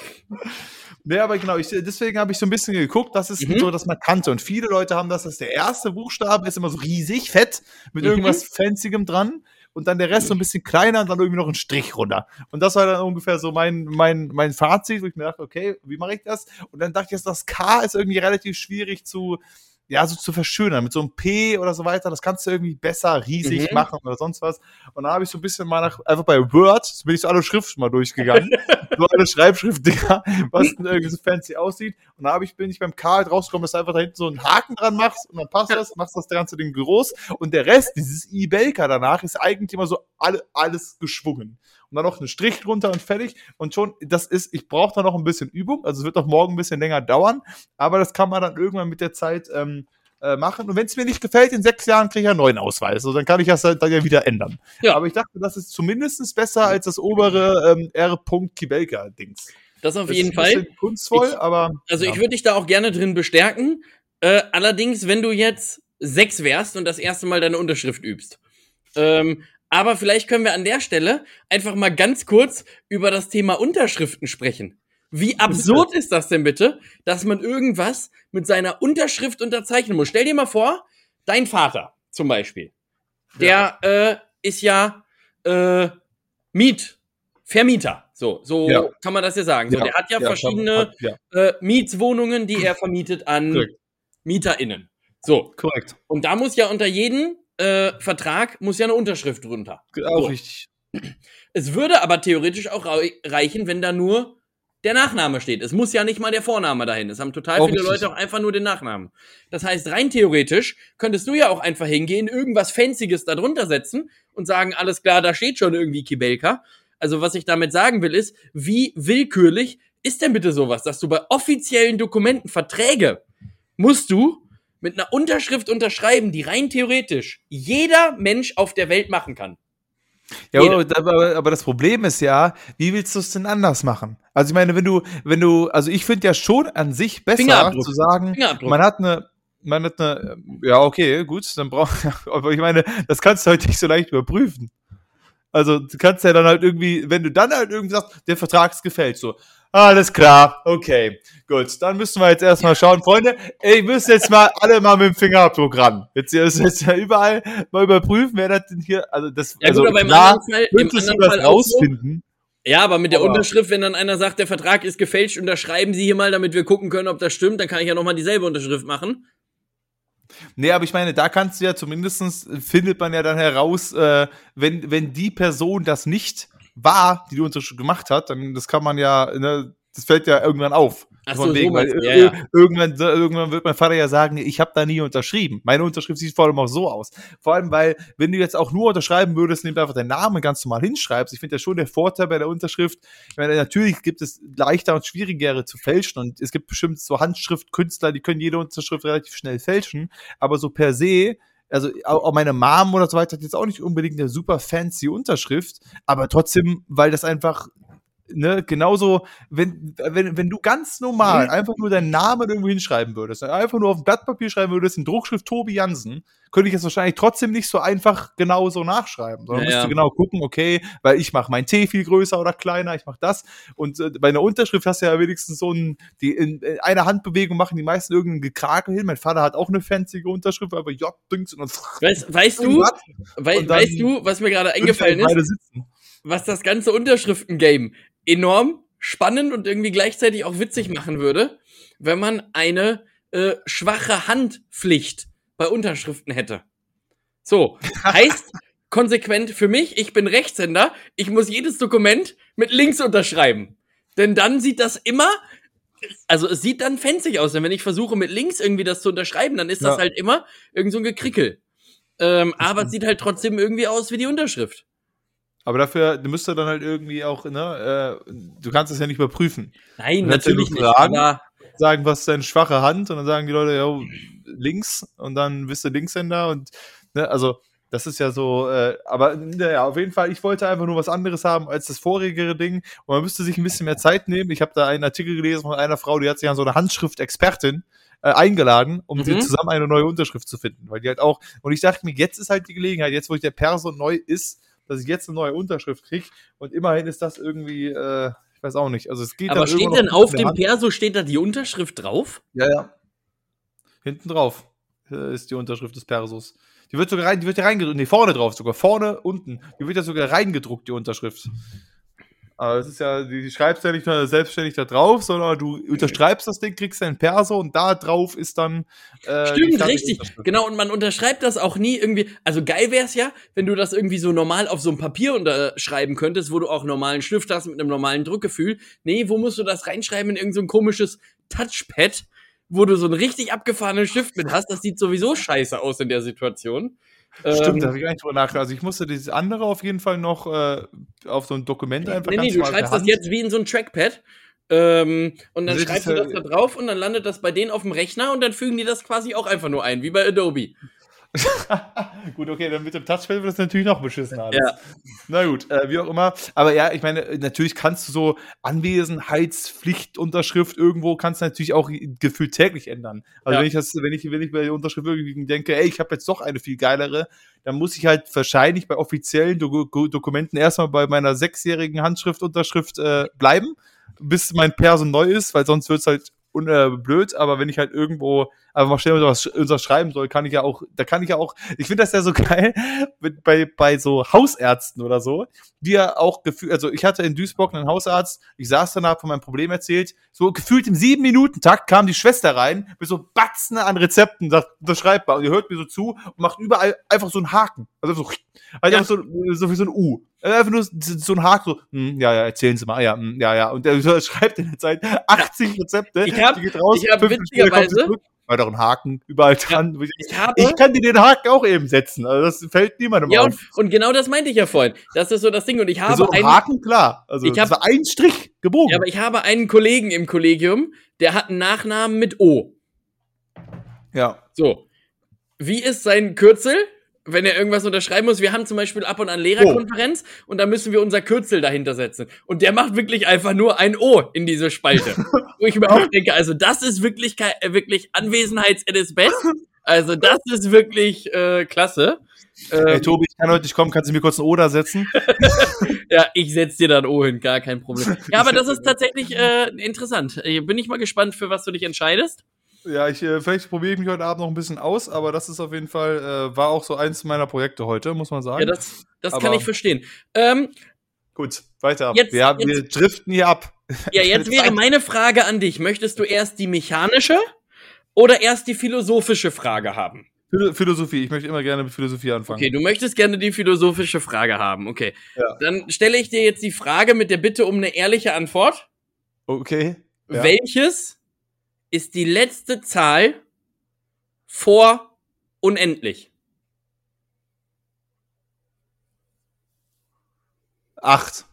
Nee, aber genau, ich, deswegen habe ich so ein bisschen geguckt, das ist Mhm. so das Markante. Und viele Leute haben das, dass der erste Buchstabe ist immer so riesig, fett, mit Mhm. irgendwas Fanzigem dran. Und dann der Rest so ein bisschen kleiner und dann irgendwie noch ein Strich runter. Und das war dann ungefähr so mein, mein, mein Fazit, wo ich mir dachte, okay, wie mache ich das? Und dann dachte ich, jetzt, das K ist irgendwie relativ schwierig zu, ja, so zu verschönern. Mit so einem P oder so weiter, das kannst du irgendwie besser riesig Mhm. machen oder sonst was. Und da habe ich so ein bisschen mal nach, einfach bei Word, bin ich so alle Schriften mal durchgegangen. <laughs> so alle Schreibschriftdinger, was denn irgendwie so fancy aussieht. Und da habe ich, bin ich beim Karl rausgekommen, dass du einfach da hinten so einen Haken dran machst und dann passt das, machst das ganze Ding groß. Und der Rest, dieses E-Belka danach, ist eigentlich immer so alle, alles geschwungen. Und dann noch einen Strich drunter und fertig. Und schon, das ist, ich brauche da noch ein bisschen Übung. Also es wird auch morgen ein bisschen länger dauern. Aber das kann man dann irgendwann mit der Zeit ähm, äh, machen. Und wenn es mir nicht gefällt, in sechs Jahren kriege ich einen neuen Ausweis. Also dann kann ich das dann ja wieder ändern. Ja. Aber ich dachte, das ist zumindest besser als das obere ähm, R. Kibelka-Dings. Das auf Das jeden ist ein bisschen Fall. Kunstvoll, Ich- aber. Also ja. ich würde dich da auch gerne drin bestärken. Äh, allerdings, wenn du jetzt sechs wärst und das erste Mal deine Unterschrift übst. Ähm, aber vielleicht können wir an der Stelle einfach mal ganz kurz über das Thema Unterschriften sprechen. Wie absurd ist das denn bitte, dass man irgendwas mit seiner Unterschrift unterzeichnen muss? Stell dir mal vor, dein Vater zum Beispiel, der äh, ist ja äh, Miet, Vermieter. So, so Ja. kann man das ja sagen. So, Ja, der hat ja, ja, verschiedene hat- ja, äh, Mietswohnungen, die er vermietet an Korrekt. MieterInnen. So. korrekt. Und da muss ja unter jedem äh, Vertrag muss ja eine Unterschrift drunter. Auch So. richtig. Es würde aber theoretisch auch rei- reichen, wenn da nur der Nachname steht. Es muss ja nicht mal der Vorname dahin. Es haben total Auch viele richtig. Leute auch einfach nur den Nachnamen. Das heißt, rein theoretisch könntest du ja auch einfach hingehen, irgendwas Fancyes da drunter setzen und sagen, alles klar, da steht schon irgendwie Kibelka. Also was ich damit sagen will, ist, wie willkürlich ist denn bitte sowas, dass du bei offiziellen Dokumenten, Verträge, musst du mit einer Unterschrift unterschreiben, die rein theoretisch jeder Mensch auf der Welt machen kann. Ja, aber, aber, das Problem ist ja, wie willst du es denn anders machen? Also ich meine, wenn du, wenn du, also ich finde ja schon an sich besser zu sagen, man hat eine, man hat eine, ja okay, gut, dann braucht, <laughs> aber ich meine, das kannst du heute nicht so leicht überprüfen. Also du kannst ja dann halt irgendwie, wenn du dann halt irgendwie sagst, der Vertrag ist gefällt, so, alles klar, okay, gut, dann müssen wir jetzt erstmal schauen, Freunde, ihr müsst jetzt mal alle mal mit dem Fingerabdruck ran. Jetzt ist jetzt ja überall mal überprüfen, wer das denn hier, also das, Ja, also gut, aber im klar, anderen Fall, im anderen Fall auch so. rausfinden. Ja, aber mit der Aber- Unterschrift, wenn dann einer sagt, der Vertrag ist gefälscht, unterschreiben Sie hier mal, damit wir gucken können, ob das stimmt, dann kann ich ja nochmal dieselbe Unterschrift machen. Nee, aber ich meine, da kannst du ja zumindestens findet man ja dann heraus, äh, wenn, wenn die Person das nicht war, die die Unterschrift gemacht hat, dann das kann man ja, ne, das fällt ja irgendwann auf. Ach so, wegen, so weil du, ja, ja. Irgendwann, irgendwann wird mein Vater ja sagen, ich habe da nie unterschrieben. Meine Unterschrift sieht vor allem auch so aus. Vor allem, weil, wenn du jetzt auch nur unterschreiben würdest, indem du einfach deinen Namen ganz normal hinschreibst, ich finde ja schon der Vorteil bei der Unterschrift, ich meine, natürlich gibt es leichter und schwierigere zu fälschen und es gibt bestimmt so Handschriftkünstler, die können jede Unterschrift relativ schnell fälschen, aber so per se, also auch meine Mom oder so weiter hat jetzt auch nicht unbedingt eine super fancy Unterschrift, aber trotzdem, weil das einfach ne, genauso, wenn, wenn, wenn du ganz normal einfach nur deinen Namen irgendwo hinschreiben würdest, einfach nur auf ein Blatt Papier schreiben würdest, in Druckschrift Tobi Jansen, könnte ich das wahrscheinlich trotzdem nicht so einfach genau so nachschreiben, sondern Ja, musst ja. du genau gucken, okay, weil ich mache mein T viel größer oder kleiner, ich mache das und äh, bei einer Unterschrift hast du ja wenigstens so ein, die in, in einer Handbewegung machen die meisten irgendeinen Gekrakel hin, mein Vater hat auch eine fancy Unterschrift, aber J, Dings und dann Weißt, weißt du, Was? wei Und dann weißt du, was mir gerade eingefallen ist? was das ganze Unterschriften-Game enorm spannend und irgendwie gleichzeitig auch witzig machen würde, wenn man eine äh, schwache Handpflicht bei Unterschriften hätte. So, <laughs> heißt konsequent für mich, ich bin Rechtshänder, ich muss jedes Dokument mit links unterschreiben. Denn dann sieht das immer, also es sieht dann fancy aus, denn wenn ich versuche mit links irgendwie das zu unterschreiben, dann ist das Ja. halt immer irgend so ein Gekrickel. Ähm, aber es sieht halt trotzdem irgendwie aus wie die Unterschrift. Aber dafür du müsst ihr dann halt irgendwie auch, ne, äh, du kannst es ja nicht überprüfen. Nein, natürlich nicht. fragen, Aber Sagen, was ist deine schwache Hand? Und dann sagen die Leute, ja, links. Und dann bist du Linkshänder. Und, ne, also, das ist ja so, äh, aber naja, auf jeden Fall, ich wollte einfach nur was anderes haben als das vorigere Ding. Und man müsste sich ein bisschen mehr Zeit nehmen. Ich habe da einen Artikel gelesen von einer Frau, die hat sich an so eine Handschriftexpertin äh, eingeladen, um Mhm. sie zusammen eine neue Unterschrift zu finden. Weil die halt auch, und ich dachte mir, jetzt ist halt die Gelegenheit, jetzt wo ich der Perso neu ist, dass ich jetzt eine neue Unterschrift kriege. Und immerhin ist das irgendwie, äh, ich weiß auch nicht. Also es geht Aber steht denn auf dem Hand. Perso, steht da die Unterschrift drauf? Ja, ja. Hinten drauf äh, ist die Unterschrift des Persos. Die wird sogar rein, die wird ja reingedruckt. Nee, vorne drauf sogar. Vorne, unten. Die wird ja sogar reingedruckt, die Unterschrift. Aber es ist ja, die, schreibst ja nicht nur selbstständig da drauf, sondern du unterschreibst das Ding, kriegst dein Perso und da drauf ist dann. Äh, Stimmt, richtig. Genau, und man unterschreibt das auch nie irgendwie. Also geil wär's ja, wenn du das irgendwie so normal auf so einem Papier unterschreiben könntest, wo du auch normalen Stift hast mit einem normalen Druckgefühl. Nee, wo musst du das reinschreiben in irgendein so ein komisches Touchpad, wo du so einen richtig abgefahrenen Stift mit hast? Das sieht sowieso scheiße aus in der Situation. Stimmt, Ähm, da habe ich gar nicht drüber nachgedacht. Also ich musste dieses andere auf jeden Fall noch äh, auf so ein Dokument einfach Nee, nee, du schreibst das jetzt wie in so ein Trackpad. Ähm, und dann ist, schreibst du das da drauf und dann landet das bei denen auf dem Rechner und dann fügen die das quasi auch einfach nur ein, wie bei Adobe. Gut, okay, dann mit dem Touchpad wird das natürlich noch beschissen alles. Ja. Na gut, äh, wie auch immer. Aber ja, ich meine, natürlich kannst du so Anwesenheitspflichtunterschrift irgendwo kannst du natürlich auch gefühlt täglich ändern. Also Ja. wenn ich das, wenn ich, wenn ich bei der Unterschrift irgendwie denke, ey, ich habe jetzt doch eine viel geilere, dann muss ich halt wahrscheinlich bei offiziellen Do Do- Dokumenten erstmal bei meiner sechsjährigen Handschriftunterschrift äh, bleiben, bis mein Perso neu ist, weil sonst wird's halt un äh, blöd, aber wenn ich halt irgendwo einfach mal schnell was unterschreiben soll, kann ich ja auch, da kann ich ja auch, ich finde das ja so <laughs> geil, mit, bei, bei so Hausärzten oder so, die ja auch gefühlt, also ich hatte in Duisburg einen Hausarzt, ich saß danach von meinem Problem erzählt, so gefühlt im sieben Minuten Takt kam die Schwester rein mit so Batzen an Rezepten, sagt, unterschreibbar, und die hört mir so zu und macht überall einfach so einen Haken, also so, also einfach so, so wie so ein U. Einfach nur so ein Haken, so, hm, ja, ja, erzählen Sie mal, ja, hm, ja, ja. Und der <laughs> schreibt in der Zeit 80 Rezepte. Ich hab- die geht raus, ich hab witzigerweise- weiteren Haken, überall dran. Ich habe. Ich kann dir den Haken auch eben setzen. Also das fällt niemandem ja, und, auf. und genau das meinte ich ja vorhin. Das ist so das Ding. Und ich habe so ein einen, Haken, klar. Also Ich das hab- war ein Strich gebogen. ja, aber ich habe einen Kollegen im Kollegium, der hat einen Nachnamen mit O. ja. So. Wie ist sein Kürzel? Wenn er irgendwas unterschreiben muss, wir haben zum Beispiel ab und an Lehrerkonferenz und da müssen wir unser Kürzel dahinter setzen. Und der macht wirklich einfach nur ein O in diese Spalte. <laughs> Wo ich mir auch denke, also das ist wirklich, äh, wirklich Anwesenheits at best. Also das ist wirklich äh, klasse. Hey Ähm, Tobi, ich kann heute nicht kommen, kannst du mir kurz ein Oder setzen? <laughs> ja, ich setz dir dann O hin, gar kein Problem. Ja, aber das ist tatsächlich äh, interessant. Äh, Bin ich mal gespannt, für was du dich entscheidest. Ja, ich, äh, vielleicht probiere ich mich heute Abend noch ein bisschen aus, aber das ist auf jeden Fall, äh, war auch so eins meiner Projekte heute, muss man sagen. Ja, das, das kann ich verstehen. Ähm, Gut, weiter. Jetzt- wir, haben, wir driften hier ab. ja, jetzt <laughs> wäre meine Frage an dich. Möchtest du erst die mechanische oder erst die philosophische Frage haben? Philo- Philosophie, ich möchte immer gerne mit Philosophie anfangen. Okay, du möchtest gerne die philosophische Frage haben. Okay. Ja. Dann stelle ich dir jetzt die Frage mit der Bitte um eine ehrliche Antwort. Okay. Ja. Welches ist die letzte Zahl vor unendlich? Acht.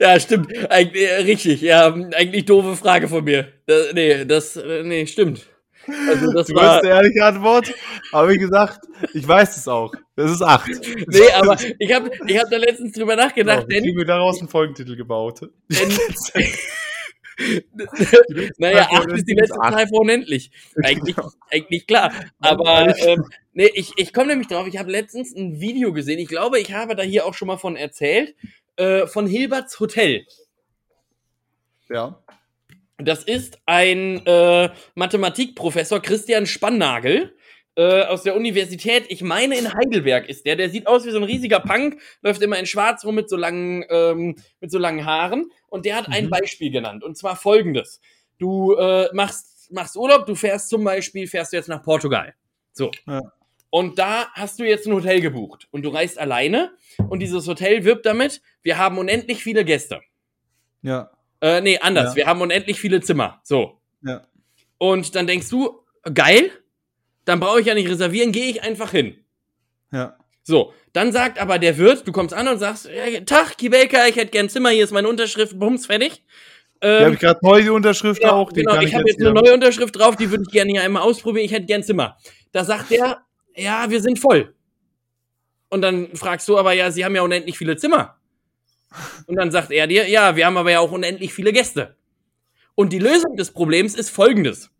Ja, stimmt. Eig äh, richtig, ja, eigentlich doofe Frage von mir. Das, nee, das, äh, nee, stimmt. Also das Du war, eine ehrliche Antwort, aber wie gesagt, ich weiß es auch. Das ist acht. nee, aber ich habe ich hab da letztens drüber nachgedacht, Genau, ich denn, habe mir daraus einen Folgentitel gebaut. denn <laughs> naja, acht ist die letzte. Zahl vor unendlich. Eigentlich, eigentlich klar. Aber ähm, nee, ich, ich komme nämlich drauf, ich habe letztens ein Video gesehen, ich glaube, ich habe da hier auch schon mal von erzählt, äh, von Hilberts Hotel. Ja. Das ist ein äh, Mathematikprofessor, Christian Spannagel, äh, aus der Universität, ich meine in Heidelberg ist der. Der sieht aus wie so ein riesiger Punk, läuft immer in schwarz rum mit so langen, ähm, mit so langen Haaren. Und der hat ein Mhm. Beispiel genannt. Und zwar folgendes. Du äh, machst, machst Urlaub, du fährst zum Beispiel, fährst du jetzt nach Portugal. So. Ja. Und da hast du jetzt ein Hotel gebucht. Und du reist alleine. Und dieses Hotel wirbt damit, wir haben unendlich viele Gäste. Ja. Äh, nee, anders. Ja. Wir haben unendlich viele Zimmer. So. Ja. Und dann denkst du, geil, dann brauche ich ja nicht reservieren, gehe ich einfach hin. Ja. So, dann sagt aber der Wirt, du kommst an und sagst, Tag, Kibelka, ich hätte gern Zimmer, hier ist meine Unterschrift, bums, fertig. Habe Ähm, ich gerade neu die Unterschrift genau, auch. Genau, kann ich habe jetzt eine neue Unterschrift drauf, die würde ich gerne hier einmal ausprobieren, ich hätte gern Zimmer. Da sagt der, ja, wir sind voll. Und dann fragst du aber, ja, sie haben ja unendlich viele Zimmer. Und dann sagt er dir, ja, wir haben aber ja auch unendlich viele Gäste. Und die Lösung des Problems ist folgendes.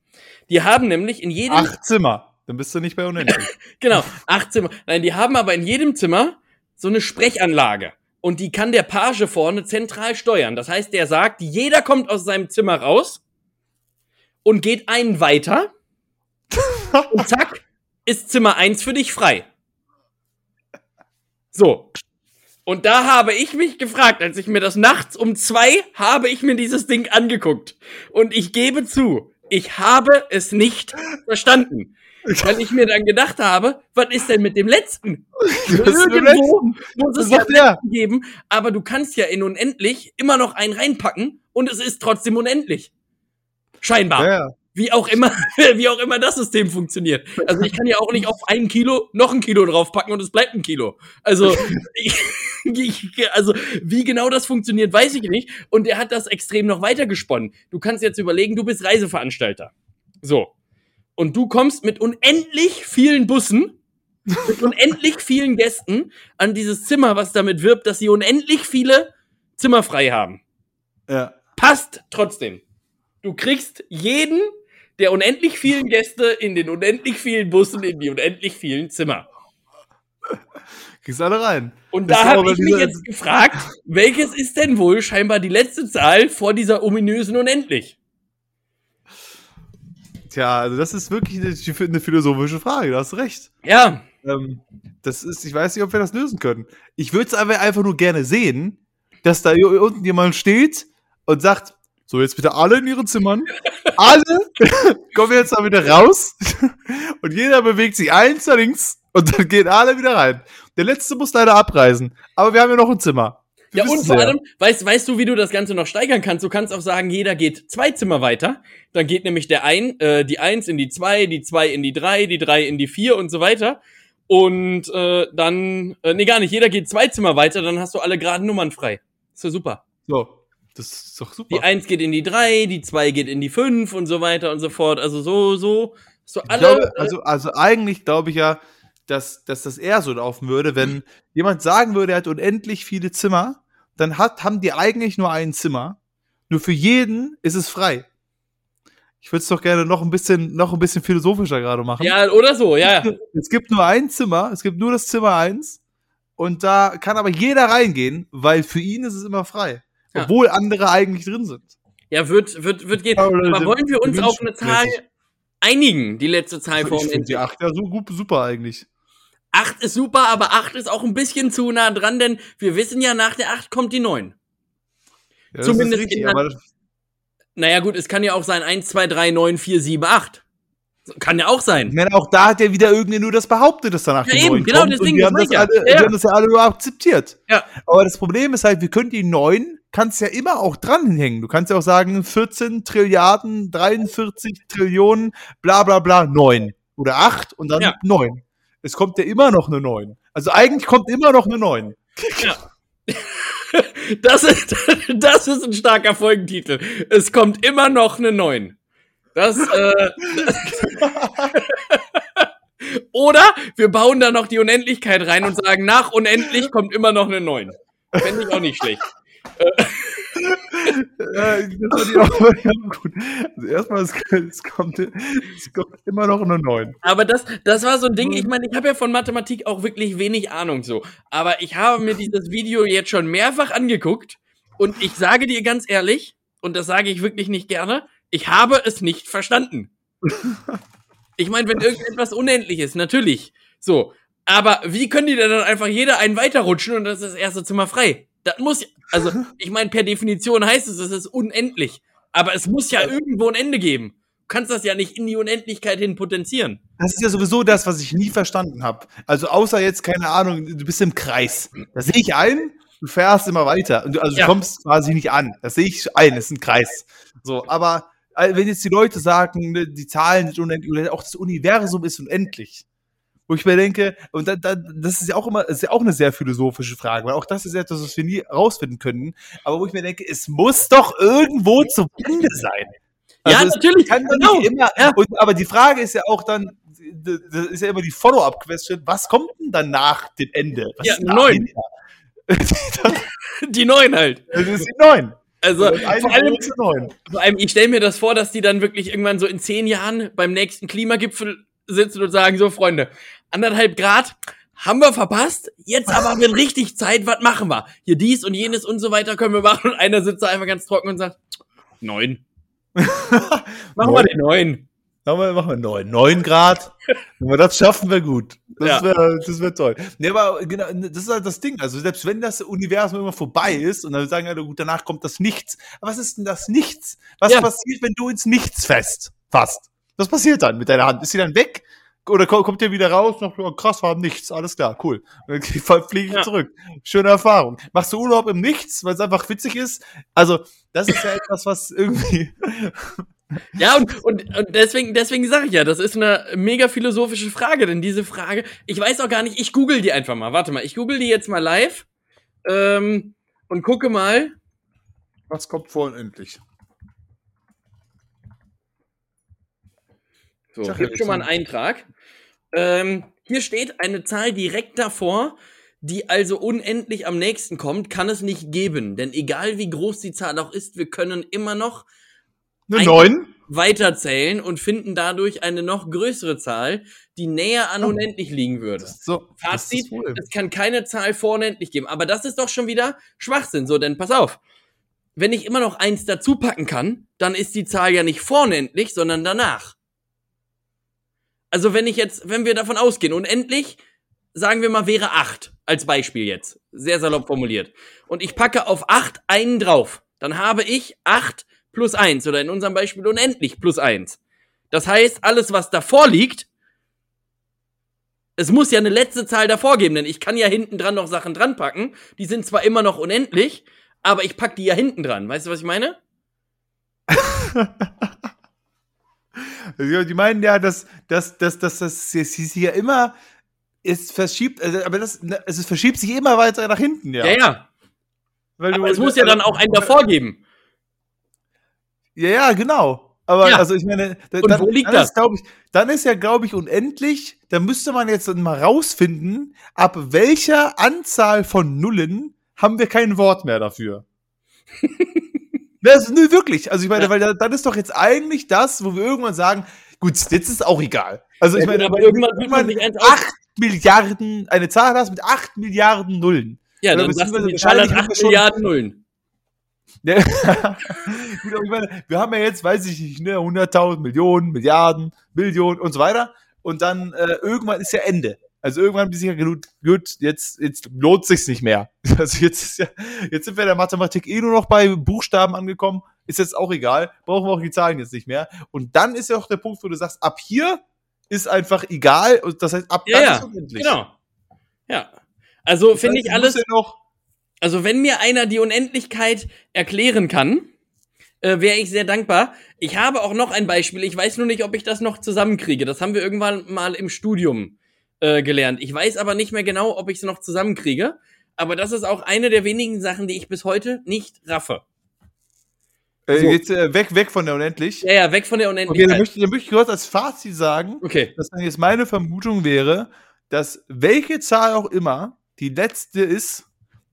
Die haben nämlich in jedem Acht Zimmer. Dann bist du nicht bei unendlich. <laughs> Genau, acht Zimmer. Nein, die haben aber in jedem Zimmer so eine Sprechanlage. Und die kann der Page vorne zentral steuern. Das heißt, der sagt, jeder kommt aus seinem Zimmer raus und geht einen weiter. <laughs> und zack, ist Zimmer eins für dich frei. So. Und da habe ich mich gefragt, als ich mir das nachts um zwei habe ich mir dieses Ding angeguckt. Und ich gebe zu, ich habe es nicht verstanden. Weil ich mir dann gedacht habe, was ist denn mit dem letzten? <laughs> Dem Irgendwo muss es ja der? geben, aber du kannst ja in unendlich immer noch einen reinpacken und es ist trotzdem unendlich. Scheinbar. Ja. Wie auch immer, <laughs> wie auch immer das System funktioniert. Also ich kann ja auch nicht auf ein Kilo noch ein Kilo draufpacken und es bleibt ein Kilo. Also, <laughs> ich, also wie genau das funktioniert, weiß ich nicht. Und er hat das extrem noch weiter gesponnen. Du kannst jetzt überlegen, du bist Reiseveranstalter. So. Und du kommst mit unendlich vielen Bussen, mit unendlich vielen Gästen an dieses Zimmer, was damit wirbt, dass sie unendlich viele Zimmer frei haben ja. passt trotzdem. Du kriegst jeden der unendlich vielen Gäste in den unendlich vielen Bussen in die unendlich vielen Zimmer. Kriegst alle rein. Und Das da habe ich mich jetzt gefragt, welches ist denn wohl scheinbar die letzte Zahl vor dieser ominösen Unendlich? Tja, also das ist wirklich eine, eine philosophische Frage, du hast recht. Ja, Ähm, das ist, ich weiß nicht, ob wir das lösen können. Ich würde es aber einfach nur gerne sehen, dass da unten jemand steht und sagt, so jetzt bitte alle in ihren Zimmern, alle <laughs> kommen jetzt da wieder raus <laughs> und jeder bewegt sich eins nach links und dann gehen alle wieder rein. Der letzte muss leider abreisen, aber wir haben ja noch ein Zimmer. Wir ja und vor allem, weißt, weißt du, wie du das Ganze noch steigern kannst? Du kannst auch sagen, jeder geht zwei Zimmer weiter. Dann geht nämlich der ein, äh, die eins in die zwei, die zwei in die drei, die drei in die vier und so weiter. Und äh, dann, äh, nee, gar nicht, jeder geht zwei Zimmer weiter, dann hast du alle geraden Nummern frei. Ist ja super. So, das ist doch super. Die eins geht in die drei, die zwei geht in die fünf und so weiter und so fort. Also so, so, so alle. glaube, äh, also, also eigentlich glaube ich ja, dass, dass das eher so laufen würde, wenn jemand sagen würde, er hat unendlich viele Zimmer, dann hat, haben die eigentlich nur ein Zimmer. Nur für jeden ist es frei. Ich würde es doch gerne noch ein bisschen, noch ein bisschen philosophischer gerade machen. Ja, oder so, ja. Es gibt nur ein Zimmer, es gibt nur das Zimmer eins und da kann aber jeder reingehen, weil für ihn ist es immer frei. Ja. Obwohl andere eigentlich drin sind. Ja, wird, wird, wird gehen. Aber wollen wir uns auf eine Zahl einigen, die letzte Zahl vor Ich finde die acht ja so gut, super eigentlich. Acht ist super, aber acht ist auch ein bisschen zu nah dran, denn wir wissen ja, nach der acht kommt die neun. Ja, Zumindest richtig, in der- Naja, gut, es kann ja auch sein 1, 2, 3, 9, 4, 7, 8. Kann ja auch sein. meine, auch da hat ja wieder irgendwer nur das behauptet, dass danach Ja, die eben, neun genau, kommt deswegen, und wir haben das, ja. alle, Ja. wir haben das ja alle nur akzeptiert. Ja. Aber das Problem ist halt, wir können die neun, kannst ja immer auch dranhängen. Du kannst ja auch sagen, 14 Trilliarden, 43 Trillionen, bla bla bla, neun. Oder acht und dann Ja. neun. Es kommt ja immer noch eine neun. Also eigentlich kommt immer noch eine neun. <laughs> Das ist, <laughs> das ist ein starker Folgentitel. Es kommt immer noch eine 9. Das, äh, <laughs> Oder wir bauen da noch die Unendlichkeit rein und sagen, nach unendlich kommt immer noch eine 9. Fände ich auch nicht schlecht. Ja, das auch ja, <laughs> gut. Also erstmal, es, es, kommt, es kommt immer noch eine neun. Aber das, das war so ein Ding, ich meine, ich habe ja von Mathematik auch wirklich wenig Ahnung so. Aber ich habe mir dieses Video jetzt schon mehrfach angeguckt und ich sage dir ganz ehrlich, und das sage ich wirklich nicht gerne, ich habe es nicht verstanden. <laughs> Ich meine, wenn irgendetwas unendlich ist, natürlich. So. Aber wie können die denn dann einfach jeder einen weiterrutschen und das ist das erste Zimmer frei? Das muss, also, <laughs> ich meine, per Definition heißt es, es ist unendlich. Aber es muss ja irgendwo ein Ende geben. Du kannst das ja nicht in die Unendlichkeit hin potenzieren. Das ist ja sowieso das, was ich nie verstanden habe. Also außer jetzt, keine Ahnung, du bist im Kreis. Da sehe ich ein, du fährst immer weiter. Und du, also Ja. du kommst quasi nicht an. Das sehe ich ein, das ist ein Kreis. So, aber wenn jetzt die Leute sagen, ne, die Zahlen sind unendlich, oder auch das Universum ist unendlich. Wo ich mir denke, und da, da, das ist ja auch immer, ist ja auch eine sehr philosophische Frage, weil auch das ist etwas, was wir nie rausfinden können. Aber wo ich mir denke, es muss doch irgendwo zum Ende sein. Ja, Also es natürlich, Kann doch genau. nicht immer, Ja. und, aber die Frage ist ja auch dann, das ist ja immer die Follow-up-Question, was kommt denn dann nach dem Ende? Was Ja, neun. <laughs> <laughs> Die neun halt. das ist die neun. Also, vor allem, vor allem, ich stelle mir das vor, dass die dann wirklich irgendwann so in zehn Jahren beim nächsten Klimagipfel sitzen und sagen, so Freunde, anderthalb Grad haben wir verpasst, jetzt aber wird richtig Zeit, was machen wir? Hier dies und jenes und so weiter können wir machen und einer sitzt da einfach ganz trocken und sagt, neun. <laughs> Machen wir den neun. Machen wir, machen wir neun. Neun Grad. Wenn wir das schaffen, wäre gut. Das Ja. wäre wär toll. Nee, aber genau, das ist halt das Ding. Also selbst wenn das Universum irgendwann vorbei ist und dann sagen alle, gut, danach kommt das Nichts. Aber was ist denn das Nichts? Was Ja. passiert, wenn du ins Nichts fest fasst? Was passiert dann mit deiner Hand? Ist sie dann weg? Oder ko- kommt der wieder raus? Noch, oh, krass, war nichts, alles klar, cool. Dann <laughs> fliege ich Ja. zurück. Schöne Erfahrung. Machst du Urlaub im Nichts, weil es einfach witzig ist? Also, das ist ja etwas, was irgendwie. <laughs> <laughs> Ja, und, und, und deswegen, deswegen sage ich ja, das ist eine mega philosophische Frage, denn diese Frage, ich weiß auch gar nicht, ich google die einfach mal. Warte mal, ich google die jetzt mal live ähm, und gucke mal. Was kommt vor unendlich? So, ja ist schon mal ein jetzt Eintrag. Ähm, hier steht eine Zahl direkt davor, die also unendlich am nächsten kommt, kann es nicht geben. Denn egal wie groß die Zahl auch ist, wir können immer noch Eine Ein- neun? weiterzählen und finden dadurch eine noch größere Zahl, die näher an unendlich liegen würde. So, Fazit, es kann keine Zahl vor unendlich geben. Aber das ist doch schon wieder Schwachsinn. So, denn pass auf. Wenn ich immer noch eins dazu packen kann, dann ist die Zahl ja nicht vor unendlich, sondern danach. Also wenn ich jetzt, wenn wir davon ausgehen, unendlich, sagen wir mal, wäre acht als Beispiel jetzt. Sehr salopp formuliert. Und ich packe auf acht einen drauf. Dann habe ich acht plus eins oder in unserem Beispiel unendlich plus eins. Das heißt, alles, was davor liegt, es muss ja eine letzte Zahl davor geben, denn ich kann ja hinten dran noch Sachen dran packen. Die sind zwar immer noch unendlich, aber ich pack die ja hinten dran. Weißt du, was ich meine? <laughs> Die meinen ja, dass, dass, dass, dass, dass es sich ja immer, es verschiebt, also, aber das, ne, es verschiebt sich immer weiter nach hinten, ja. Ja, ja. Weil Aber es muss ja dann auch einen davor geben. Ja, ja, genau. Aber Ja. also ich meine, da, dann, wo liegt dann das? Ist, ich, dann ist ja, glaube ich, unendlich. Da müsste man jetzt mal rausfinden, ab welcher Anzahl von Nullen haben wir kein Wort mehr dafür. <laughs> das, nö, wirklich. Also ich meine, Ja. weil da- dann ist doch jetzt eigentlich das, wo wir irgendwann sagen, gut, jetzt ist auch egal. Also ich meine, aber wenn irgendwann wird man aus- 8 Milliarden, eine Zahl hast mit 8 Milliarden Nullen. Ja, Oder dann sagst du, die Zahl hat wahrscheinlich haben 8 wir schon- Milliarden Nullen. Ja. <laughs> Gut, aber ich meine, wir haben ja jetzt, weiß ich nicht, ne, 100.000 Millionen, Milliarden, Millionen und so weiter. Und dann äh, irgendwann ist ja Ende. Also irgendwann bist du ja gut, gut jetzt, jetzt lohnt sich's nicht mehr. <laughs> Also jetzt ist ja, jetzt sind wir in der Mathematik eh nur noch bei Buchstaben angekommen. Ist jetzt auch egal. Brauchen wir auch die Zahlen jetzt nicht mehr. Und dann ist ja auch der Punkt, wo du sagst, ab hier ist einfach egal. Und das heißt, ab Ja, dann ist unendlich. Genau. Ja. Also finde ich alles, noch, also wenn mir einer die Unendlichkeit erklären kann, äh, wäre ich sehr dankbar. Ich habe auch noch ein Beispiel. Ich weiß nur nicht, ob ich das noch zusammenkriege. Das haben wir irgendwann mal im Studium äh, gelernt. Ich weiß aber nicht mehr genau, ob ich es noch zusammenkriege. Aber das ist auch eine der wenigen Sachen, die ich bis heute nicht raffe. äh, so. jetzt äh, weg, weg von der unendlich. Ja, ja, weg von der Okay, dann Unendlichkeit. möchte, dann möchte ich kurz als Fazit sagen, Okay. dass dann jetzt meine Vermutung wäre, dass welche Zahl auch immer die letzte ist,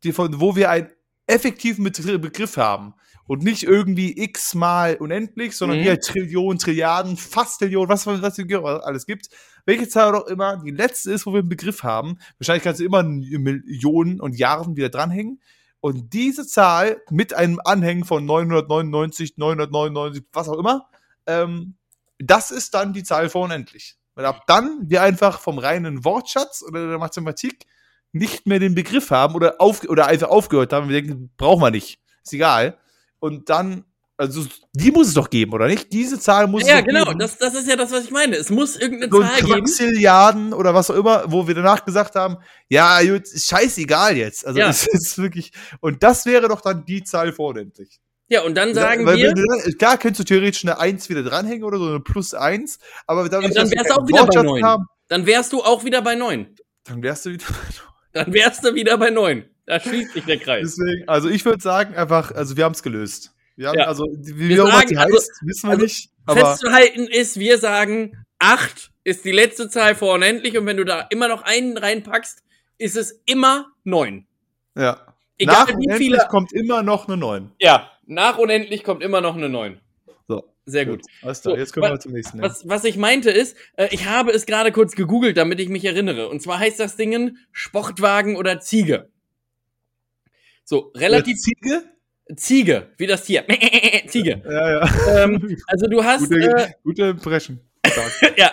die von, wo wir einen effektiven Begriff haben. Und nicht irgendwie x mal unendlich, sondern Mhm. wie halt Trillionen, Trilliarden, fast Trillionen, was, es alles gibt. Welche Zahl auch immer die letzte ist, wo wir einen Begriff haben. Wahrscheinlich kannst du immer Millionen und Jahren wieder dranhängen. Und diese Zahl mit einem Anhängen von 999, 999, was auch immer, ähm, das ist dann die Zahl von unendlich. Weil ab dann wir einfach vom reinen Wortschatz oder der Mathematik nicht mehr den Begriff haben oder, auf, oder einfach aufgehört haben. Wir denken, brauchen wir nicht. Ist egal. Und dann, also die muss es doch geben, oder nicht? Diese Zahl muss Ja, es doch genau. geben. Das, das ist ja das, was ich meine. Es muss irgendeine so Zahl geben. Quaxilliarden oder was auch immer, wo wir danach gesagt haben, ja, gut, ist scheißegal jetzt. Also Ja. es <laughs> ist wirklich, und das wäre doch dann die Zahl vor unendlich. Ja, und dann sagen Weil wir, wenn du dann, klar könntest du theoretisch eine 1 wieder dranhängen oder so eine plus 1, aber dadurch, Ja, dann dass wir wär's keinen auch wieder bei Wortschatz neun. haben, dann wärst du auch wieder bei neun. dann wärst du wieder. <laughs> Dann wärst du wieder bei neun. Da schließt sich der Kreis. Deswegen, also ich würde sagen, einfach, also wir haben es gelöst. Wir haben, Ja. also, wie Wir sagen, die also- heißt, wissen wir also nicht. Festzuhalten ist, wir sagen, acht ist die letzte Zahl vor unendlich und wenn du da immer noch einen reinpackst, ist es immer neun. ja. Egal Nach wie unendlich viele. kommt immer noch eine 9. Ja, nach unendlich kommt immer noch eine neun. Sehr gut. Alles klar, jetzt kommen wir zum nächsten. Was, was ich meinte ist, äh, ich habe es gerade kurz gegoogelt, damit ich mich erinnere. Und zwar heißt das Ding Sportwagen oder Ziege. So, relativ Ziege? Ziege, wie das Tier. <laughs> Ziege. Ja, ja. Ähm, also du hast, gute, äh, gute Impression. <laughs> Ja,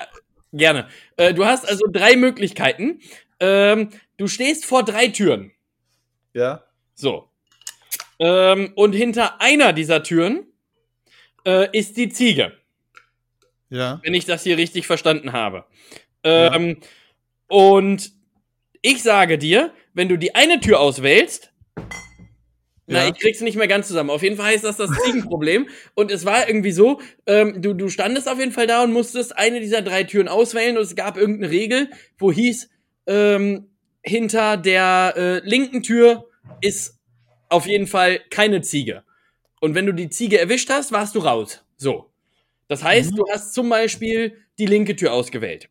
gerne. Äh, du hast also drei Möglichkeiten. Ähm, du stehst vor drei Türen. ja. So. Ähm, und hinter einer dieser Türen äh, ist die Ziege, Ja. wenn ich das hier richtig verstanden habe. Ähm, Und ich sage dir, wenn du die eine Tür auswählst, na, Ja. ich krieg's nicht mehr ganz zusammen. Auf jeden Fall heißt das das Ziegenproblem. <laughs> und es war irgendwie so, ähm, du, du standest auf jeden Fall da und musstest eine dieser drei Türen auswählen und es gab irgendeine Regel, wo hieß, ähm, hinter der äh, linken Tür ist auf jeden Fall keine Ziege. Und wenn du die Ziege erwischt hast, warst du raus. So. Das heißt, Mhm. du hast zum Beispiel die linke Tür ausgewählt.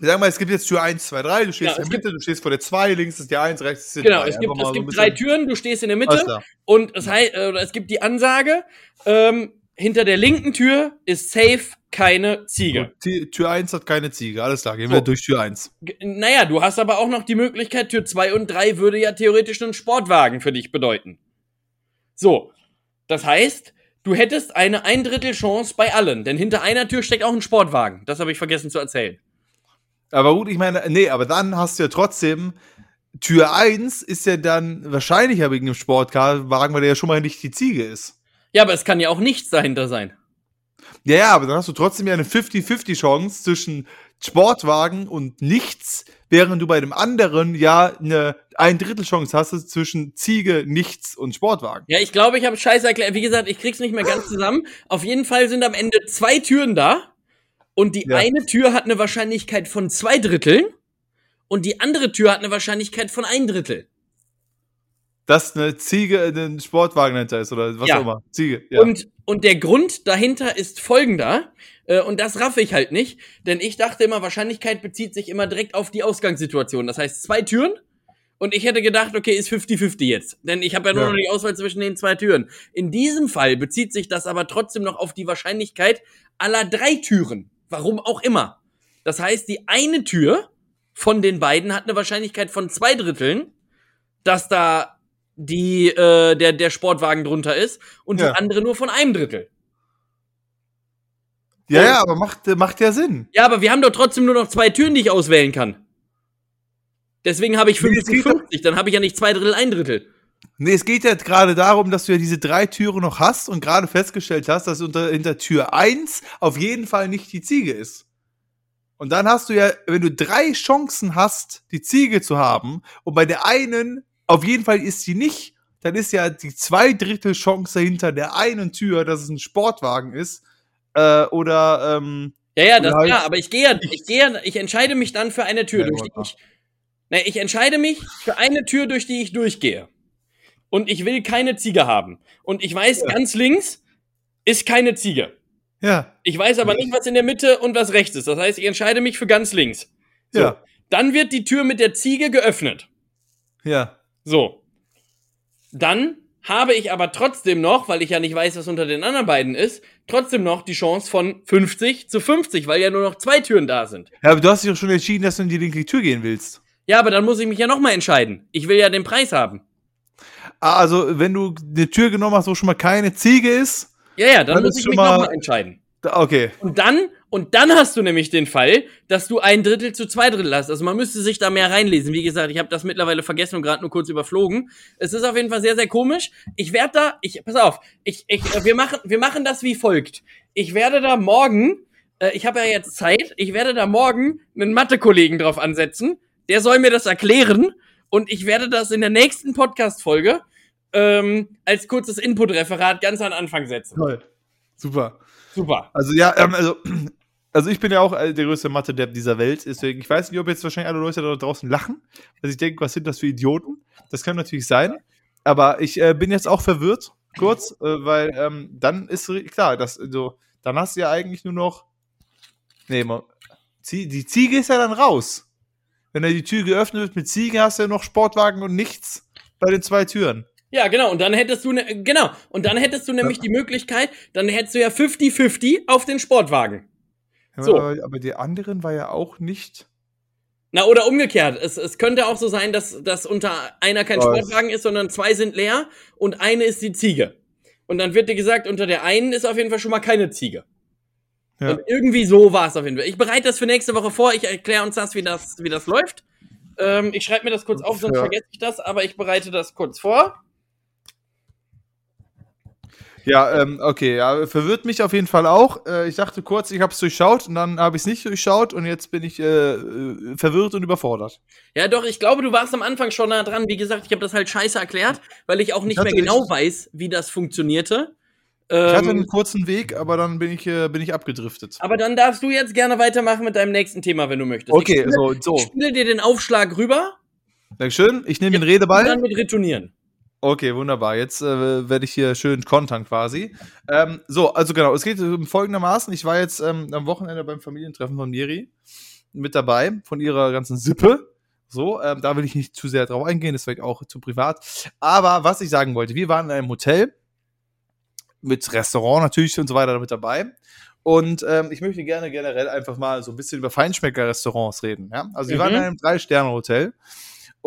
Wir sagen mal, es gibt jetzt Tür 1, 2, 3, du stehst Ja, in der Mitte, du stehst vor der 2, links ist die 1, rechts ist die Genau, 3. es gibt, es so gibt drei Türen, du stehst in der Mitte und es, heißt, äh, oder es gibt die Ansage, ähm, hinter der linken Tür ist safe keine Ziege. Gut, Tür 1 hat keine Ziege, alles klar, gehen So. wir durch Tür 1. G- Naja, du hast aber auch noch die Möglichkeit, Tür 2 und 3 würde ja theoretisch einen Sportwagen für dich bedeuten. So, das heißt, du hättest eine ein Drittel Chance bei allen, denn hinter einer Tür steckt auch ein Sportwagen. Das habe ich vergessen zu erzählen. Aber gut, ich meine, nee, aber dann hast du ja trotzdem, Tür 1 ist ja dann wahrscheinlicher wegen dem Sportwagen, weil der ja schon mal nicht die Ziege ist. Ja, aber es kann ja auch nichts dahinter sein. Ja, ja, aber dann hast du trotzdem ja eine 50-50 Chance zwischen Sportwagen und nichts, während du bei dem anderen ja eine ein Drittel Chance hast zwischen Ziege, nichts und Sportwagen. Ja, ich glaube, ich habe Scheiße erklärt. Wie gesagt, ich krieg's nicht mehr ganz zusammen. Auf jeden Fall sind am Ende zwei Türen da. Und die Ja. eine Tür hat eine Wahrscheinlichkeit von zwei Dritteln. Und die andere Tür hat eine Wahrscheinlichkeit von ein Drittel. Dass eine Ziege ein Sportwagen dahinter ist oder was Ja. auch immer. Ziege, ja. Und, und der Grund dahinter ist folgender. Äh, und das raffe ich halt nicht. Denn ich dachte immer, Wahrscheinlichkeit bezieht sich immer direkt auf die Ausgangssituation. Das heißt, zwei Türen. Und ich hätte gedacht, okay, ist 50-50 jetzt. Denn ich habe ja nur Ja. noch die Auswahl zwischen den zwei Türen. In diesem Fall bezieht sich das aber trotzdem noch auf die Wahrscheinlichkeit aller drei Türen. Warum auch immer. Das heißt, die eine Tür von den beiden hat eine Wahrscheinlichkeit von zwei Dritteln, dass da die, äh, der, der Sportwagen drunter ist und Ja. die andere nur von einem Drittel. Ja, ja, aber macht, äh, macht ja Sinn. Ja, aber wir haben doch trotzdem nur noch zwei Türen, die ich auswählen kann. Deswegen habe ich Nee, es geht 50-50, dann habe ich ja nicht zwei Drittel, ein Drittel. Nee, es geht ja gerade darum, dass du ja diese drei Türen noch hast und gerade festgestellt hast, dass unter, hinter Tür 1 auf jeden Fall nicht die Ziege ist. Und dann hast du ja, wenn du drei Chancen hast, die Ziege zu haben, und bei der einen auf jeden Fall ist sie nicht, dann ist ja die zwei Drittel Chance hinter der einen Tür, dass es ein Sportwagen ist, äh, oder, ähm, Ja, ja, das klar, aber ich gehe ja, ich gehe ja, ich entscheide mich dann für eine Tür, Ja, durch die ich, ne, ich entscheide mich für eine Tür, durch die ich durchgehe. Und ich will keine Ziege haben. Und ich weiß, Ja. ganz links ist keine Ziege. ja, Ich weiß aber nicht, was in der Mitte und was rechts ist. Das heißt, ich entscheide mich für ganz links. So. ja, Dann wird die Tür mit der Ziege geöffnet. ja, So. Dann habe ich aber trotzdem noch, weil ich ja nicht weiß, was unter den anderen beiden ist, trotzdem noch die Chance von 50 zu 50, weil ja nur noch zwei Türen da sind. ja, aber du hast dich doch schon entschieden, dass du in die linke Tür gehen willst. Ja, aber dann muss ich mich ja nochmal entscheiden. Ich will ja den Preis haben. Ah, Also, wenn du eine Tür genommen hast, wo schon mal keine Ziege ist, Ja, ja, dann Dann muss ich mich mal- nochmal entscheiden. okay. Und dann, und dann hast du nämlich den Fall, dass du ein Drittel zu zwei Drittel hast. Also man müsste sich da mehr reinlesen. Wie gesagt, ich habe das mittlerweile vergessen und gerade nur kurz überflogen. Es ist auf jeden Fall sehr, sehr komisch. Ich werde da, ich, pass auf, ich, ich, äh, wir machen, wir machen das wie folgt. Ich werde da morgen, äh, ich habe ja jetzt Zeit, ich werde da morgen einen Mathe-Kollegen drauf ansetzen. Der soll mir das erklären und ich werde das in der nächsten Podcast-Folge ähm, als kurzes Input-Referat ganz an Anfang setzen. Toll. Super. Super. Also ja, ähm, also, also ich bin ja auch äh, der größte Mathe-Depp dieser Welt, deswegen, ich weiß nicht, ob jetzt wahrscheinlich alle Leute da draußen lachen, dass ich denke, was sind das für Idioten? Das kann natürlich sein, aber ich äh, bin jetzt auch verwirrt, kurz, äh, weil ähm, dann ist klar, dass so, dann hast du ja eigentlich nur noch, nee, mal, Zie die Ziege ist ja dann raus. Wenn da die Tür geöffnet wird mit Ziege, hast du ja noch Sportwagen und nichts bei den zwei Türen. Ja, genau. Und dann hättest du, ne, genau. Und dann hättest du nämlich die Möglichkeit, dann hättest du ja 50-50 auf den Sportwagen. So. Aber, aber die anderen war ja auch nicht. Na, oder umgekehrt. Es, es könnte auch so sein, dass, dass unter einer kein Was? Sportwagen ist, sondern zwei sind leer und eine ist die Ziege. Und dann wird dir gesagt, unter der einen ist auf jeden Fall schon mal keine Ziege. Ja. Und irgendwie so war es auf jeden Fall. Ich bereite das für nächste Woche vor. Ich erkläre uns das, wie das, wie das läuft. Ähm, ich schreibe mir das kurz auf, sonst Ja. vergesse ich das, aber ich bereite das kurz vor. Ja, ähm, okay, ja, verwirrt mich auf jeden Fall auch. Äh, ich dachte kurz, ich habe es durchschaut und dann habe ich es nicht durchschaut und jetzt bin ich äh, äh, verwirrt und überfordert. Ja, doch, ich glaube, du warst am Anfang schon nah dran. Wie gesagt, ich habe das halt scheiße erklärt, weil ich auch nicht mehr genau echt- weiß, wie das funktionierte. Ich hatte Ähm, einen kurzen Weg, aber dann bin ich, äh, bin ich abgedriftet. aber dann darfst du jetzt gerne weitermachen mit deinem nächsten Thema, wenn du möchtest. Okay, ich spiele, so, Ich so. spiele dir den Aufschlag rüber Dankeschön. Ich nehme den und Redeball. dann mit Retournieren. Okay, wunderbar. Jetzt äh, werde ich hier schön kontern quasi. Ähm, so, also genau, es geht folgendermaßen. Ich war jetzt ähm, am Wochenende beim Familientreffen von Miri mit dabei, von ihrer ganzen Sippe. So, ähm, da will ich nicht zu sehr drauf eingehen, das wird auch zu privat. Aber was ich sagen wollte, wir waren in einem Hotel mit Restaurant natürlich und so weiter mit dabei. Und ähm, ich möchte gerne generell einfach mal so ein bisschen über Feinschmecker-Restaurants reden. Ja? Also wir Mhm. waren in einem Drei-Sterne-Hotel.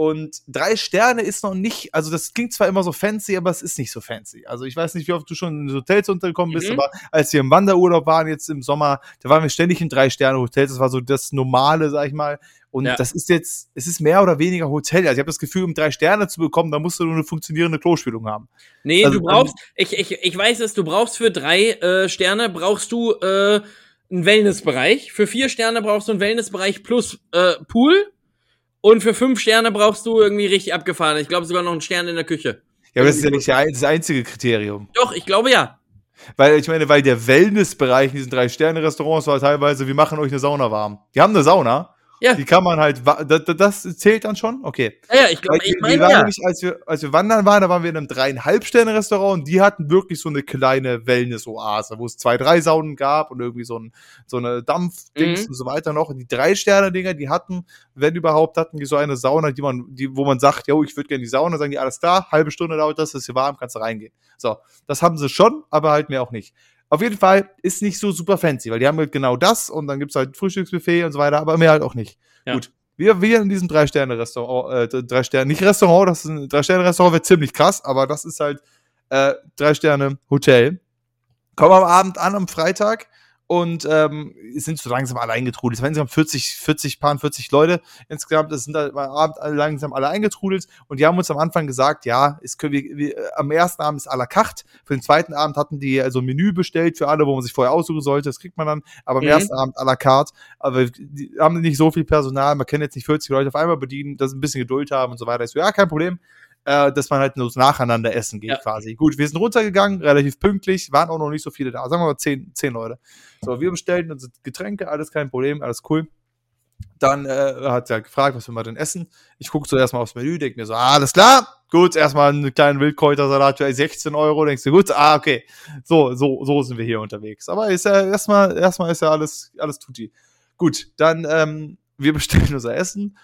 Und drei Sterne ist noch nicht, also das klingt zwar immer so fancy, aber es ist nicht so fancy. Also ich weiß nicht, wie oft du schon in Hotels untergekommen bist, Mhm. aber als wir im Wanderurlaub waren jetzt im Sommer, da waren wir ständig in drei Sterne Hotels. Das war so das Normale, sag ich mal. Und Ja. das ist jetzt, es ist mehr oder weniger Hotel. Also ich habe das Gefühl, um drei Sterne zu bekommen, da musst du nur eine funktionierende Klospülung haben. Nee, Also du brauchst, ich, ich, ich weiß es, du brauchst für drei äh, Sterne, brauchst du äh, einen Wellnessbereich. Für vier Sterne brauchst du einen Wellnessbereich plus äh, Pool. Und für fünf Sterne brauchst du irgendwie richtig abgefahren. Ich glaube sogar noch einen Stern in der Küche. Ja, aber das ist ja nicht das einzige Kriterium. Doch, ich glaube ja. Weil ich meine, weil der Wellnessbereich in diesen drei Sterne Restaurants war teilweise, wir machen euch eine Sauna warm. Die haben eine Sauna, Ja. Die kann man halt, das, das zählt dann schon? Okay. Ja, ja, ich glaube, ich wir meine waren ja. nämlich, als wir, als wir wandern waren, da waren wir in einem dreieinhalb Sterne Restaurant und die hatten wirklich so eine kleine Wellness-Oase, wo es zwei, drei Saunen gab und irgendwie so, ein, so eine Dampfdings Mhm. und so weiter noch. Und die drei Sterne Dinger, die hatten, wenn überhaupt, hatten die so eine Sauna, die man, die, wo man sagt, yo, ich würde gerne die Sauna, sagen die alles klar, halbe Stunde dauert das, ist hier warm, kannst du reingehen. So, das haben sie schon, aber halt mehr auch nicht. Auf jeden Fall ist nicht so super fancy, weil die haben halt genau das und dann gibt's halt Frühstücksbuffet und so weiter, aber mehr halt auch nicht. Ja. Gut. Wir, wir in diesem Drei-Sterne-Restaurant, äh, drei Sterne, nicht Restaurant, das ist ein Drei-Sterne-Restaurant, wird ziemlich krass, aber das ist halt äh, Drei-Sterne-Hotel. Kommen am Abend an, am Freitag und ähm, sind so langsam alle eingetrudelt. Es waren insgesamt 40, 40, paar 40 Leute insgesamt. Es sind am Abend langsam alle eingetrudelt und die haben uns am Anfang gesagt, ja, es können wir, wir äh, am ersten Abend ist à la carte. Für den zweiten Abend hatten die also ein Menü bestellt für alle, wo man sich vorher aussuchen sollte. Das kriegt man dann. Aber am Mhm. ersten Abend à la carte. Aber die haben nicht so viel Personal. Man kann jetzt nicht 40 Leute auf einmal bedienen, dass ein bisschen Geduld haben und so weiter. Ich so, ja, kein Problem. Äh, dass man halt nur nacheinander essen geht Ja. quasi. Gut, wir sind runtergegangen, relativ pünktlich, waren auch noch nicht so viele da. Sagen wir mal 10, 10 Leute. So, wir bestellen unsere Getränke, alles kein Problem, alles cool. Dann äh, hat er gefragt, was wir mal denn essen. Ich gucke zuerst mal aufs Menü, denke mir so, ah, alles klar, gut, erstmal einen kleinen Wildkräutersalat für 16 Euro, denkst du, gut, ah, okay, so, so, so sind wir hier unterwegs. Aber ist ja erstmal, erstmal ist ja alles, alles tutti. Gut, dann, ähm, wir <laughs> bestellen unser Essen,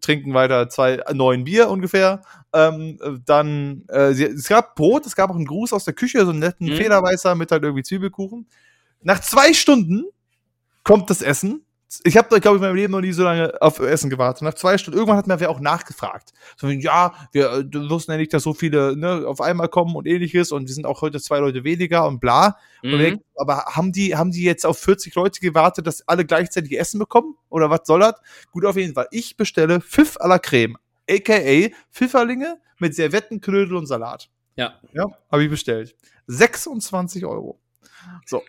trinken weiter zwei, neun Bier ungefähr. Ähm, äh, dann, äh, sie- es gab Brot, es gab auch einen Gruß aus der Küche, so einen netten Mhm. Federweißer mit halt irgendwie Zwiebelkuchen. Nach zwei Stunden kommt das Essen. Ich habe, glaube ich, in meinem Leben noch nie so lange auf Essen gewartet. Nach zwei Stunden, irgendwann hat mir wer auch nachgefragt. So, ja, wir äh, du wussten ja nicht, dass so viele ne, auf einmal kommen und ähnliches und wir sind auch heute zwei Leute weniger und bla. Und Mhm. denken, aber haben die, haben die jetzt auf 40 Leute gewartet, dass alle gleichzeitig Essen bekommen? Oder was soll das? Gut, auf jeden Fall. Ich bestelle Pfiff à la Creme, aka Pfifferlinge mit Servetten, Knödel und Salat. Ja. Ja, habe ich bestellt. 26 Euro. So.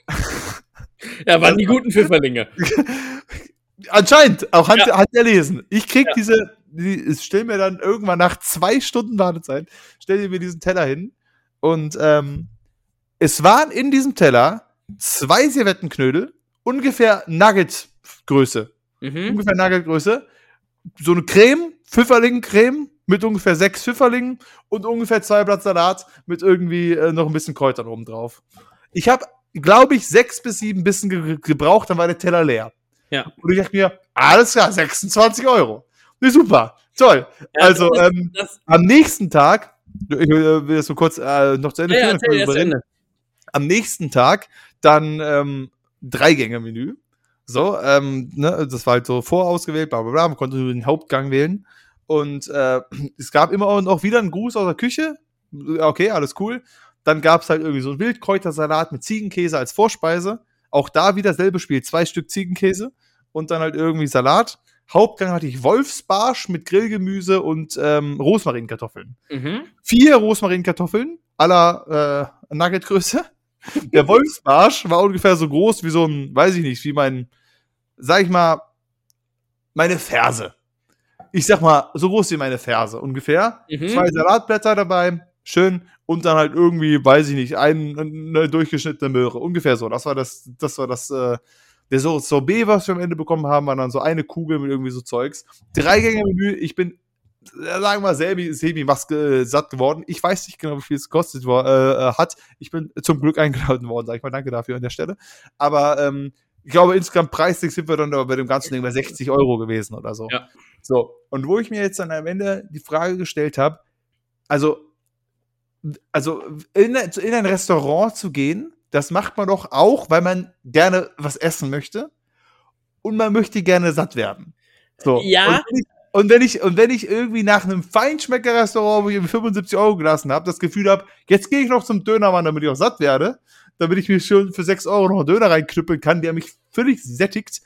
Ja, waren die guten Pfifferlinge. <laughs> Anscheinend, auch hat, Ja. hat er lesen. Ich krieg Ja. diese, die, ich stell mir dann irgendwann nach zwei Stunden Wartezeit, stell mir diesen Teller hin und ähm, es waren in diesem Teller zwei Servettenknödel, ungefähr Nugget-Größe. Mhm. Ungefähr Nugget-Größe. So eine Creme, Pfifferling-Creme mit ungefähr sechs Pfifferlingen und ungefähr zwei Blatt Salat mit irgendwie äh, noch ein bisschen Kräutern oben drauf. Ich habe, glaube ich, sechs bis sieben Bissen ge gebraucht, dann war der Teller leer. Ja. Und ich dachte mir, alles klar, 26 Euro. Nee, super, toll. Ja, also, das, ähm, das, am nächsten Tag, ich äh, will das so kurz äh, noch zu Ende ja, ja, führen, überreden. Ende. am nächsten Tag dann ähm, Drei-Gänge-Menü. So, ähm, ne, das war halt so vorausgewählt, bla bla bla, man konnte nur den Hauptgang wählen. Und äh, <clears throat> es gab immer auch noch wieder einen Gruß aus der Küche. Okay, alles cool. Dann gab es halt irgendwie so einen Wildkräutersalat mit Ziegenkäse als Vorspeise. Auch da wieder selbe Spiel, zwei Stück Ziegenkäse und dann halt irgendwie Salat. Hauptgang hatte ich Wolfsbarsch mit Grillgemüse und ähm, Rosmarinkartoffeln Mhm. vier Rosmarinkartoffeln aller äh, Nuggetgröße. <laughs> Der Wolfsbarsch war ungefähr so groß wie so ein, weiß ich nicht, wie mein, sag ich mal, meine Ferse. Ich sag mal, so groß wie meine Ferse ungefähr. Mhm. Zwei Salatblätter dabei, schön. Und dann halt irgendwie, weiß ich nicht, ein, eine durchgeschnittene Möhre. Ungefähr so. Das war das, das war das, äh, der so Sorbet, was wir am Ende bekommen haben, war dann so eine Kugel mit irgendwie so Zeugs. Dreigänge-Menü, ich bin äh, sagen wir mal, semi, semi äh, satt geworden. Ich weiß nicht genau, wie viel es gekostet war, äh, äh, hat. Ich bin zum Glück eingeladen worden, sag ich mal. Danke dafür an der Stelle. Aber ähm, ich glaube, insgesamt preislich sind wir dann aber bei dem ganzen Ding bei 60 Euro gewesen oder so. Ja. So, und wo ich mir jetzt dann am Ende die Frage gestellt habe, also, also in, in ein Restaurant zu gehen, das macht man doch auch, weil man gerne was essen möchte und man möchte gerne satt werden. So. Ja. Und wenn ich, und wenn ich, irgendwie nach einem Feinschmecker-Restaurant, wo ich irgendwie 75 Euro gelassen habe, das Gefühl habe, jetzt gehe ich noch zum Dönermann, damit ich auch satt werde, damit ich mir schon für 6 Euro noch einen Döner reinknüppeln kann, der mich völlig sättigt,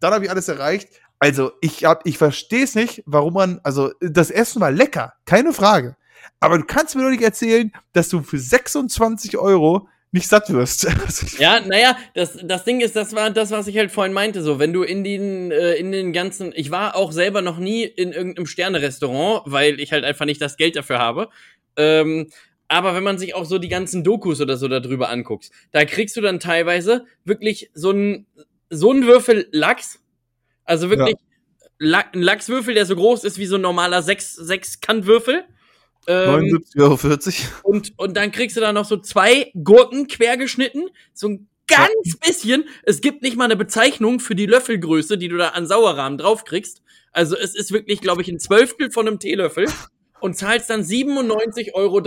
dann habe ich alles erreicht. Also, ich hab, ich verstehe es nicht, warum man, also, das Essen war lecker, keine Frage. Aber du kannst mir doch nicht erzählen, dass du für 26 Euro nicht satt wirst. <laughs> Ja, naja, das, das Ding ist, das war das, was ich halt vorhin meinte. So, wenn du in den, äh, in den ganzen, ich war auch selber noch nie in irgendeinem Sterne-Restaurant, weil ich halt einfach nicht das Geld dafür habe. Ähm, aber wenn man sich auch so die ganzen Dokus oder so darüber anguckt, da kriegst du dann teilweise wirklich so ein so ein Würfel Lachs, also wirklich La ein Lachswürfel, der so groß ist wie so ein normaler Sechs Sechskantwürfel. Ähm, 79,40 Euro. und, und dann kriegst du da noch so zwei Gurken quergeschnitten. So ein ganz bisschen. Es gibt nicht mal eine Bezeichnung für die Löffelgröße, die du da an Sauerrahmen draufkriegst. Also es ist wirklich, glaube ich, ein Zwölftel von einem Teelöffel <laughs> und zahlst dann 97,30 Euro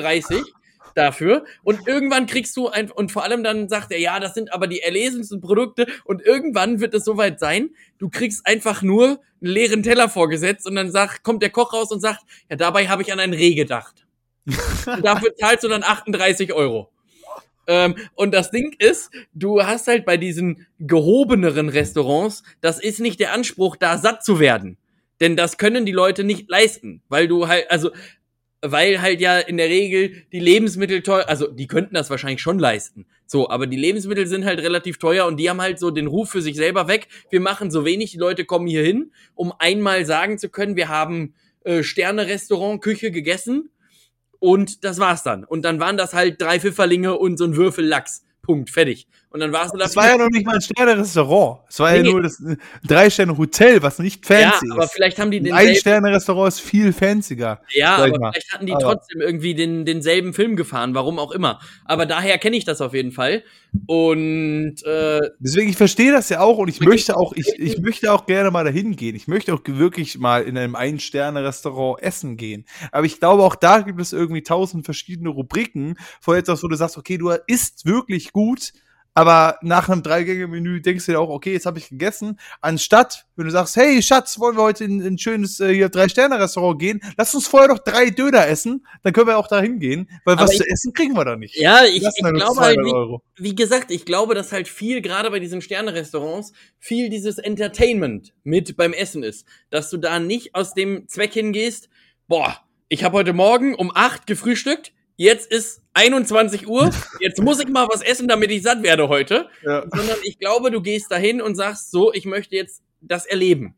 dafür. Und irgendwann kriegst du ein, und vor allem dann sagt er, ja, das sind aber die erlesensten Produkte. Und irgendwann wird es soweit sein, du kriegst einfach nur einen leeren Teller vorgesetzt und dann sagt, kommt der Koch raus und sagt, ja, dabei habe ich an ein Reh gedacht. und <laughs> dafür zahlst du dann 38 Euro. Ähm, und das Ding ist, du hast halt bei diesen gehobeneren Restaurants, das ist nicht der Anspruch, da satt zu werden. Denn das können die Leute nicht leisten, weil du halt, also, weil halt ja in der Regel die Lebensmittel teuer, also die könnten das wahrscheinlich schon leisten. So, aber die Lebensmittel sind halt relativ teuer und die haben halt so den Ruf für sich selber weg. Wir machen so wenig, die Leute kommen hier hin, um einmal sagen zu können, wir haben äh, Sterne-Restaurant, Küche gegessen und das war's dann. Und dann waren das halt drei Pfifferlinge und so ein Würfel Lachs. Punkt, fertig. Und dann warst du da. Das war ja noch nicht mal ein Sterne-Restaurant. Es war nee, ja nur das äh, Drei-Sterne-Hotel, was nicht fancy ja, ist. aber vielleicht haben die den. Ein Sterne-Restaurant ist viel fancier. Ja, aber vielleicht hatten die aber. trotzdem irgendwie den, denselben Film gefahren, warum auch immer. Aber daher kenne ich das auf jeden Fall. Und äh, deswegen, ich verstehe das ja auch und ich möchte auch, ich, ich möchte auch gerne mal dahin gehen. Ich möchte auch wirklich mal in einem Ein-Sterne-Restaurant essen gehen. Aber ich glaube, auch da gibt es irgendwie tausend verschiedene Rubriken vor etwas, wo du sagst, okay, du isst wirklich gut aber nach einem Dreigänge-Menü denkst du dir auch, okay, jetzt habe ich gegessen. Anstatt, wenn du sagst, hey Schatz, wollen wir heute in, in ein schönes äh, hier Drei-Sterne-Restaurant gehen, lass uns vorher doch drei Döner essen, dann können wir auch da hingehen, weil Aber was ich, zu essen kriegen wir da nicht. Ja, ich, ich glaube halt, wie, wie, gesagt, ich glaube, dass halt viel, gerade bei diesen Sterne-Restaurants, viel dieses Entertainment mit beim Essen ist. Dass du da nicht aus dem Zweck hingehst, boah, ich habe heute Morgen um acht gefrühstückt, jetzt ist 21 Uhr, jetzt muss ich mal was essen, damit ich satt werde heute. Ja. Sondern ich glaube, du gehst dahin und sagst so, ich möchte jetzt das erleben.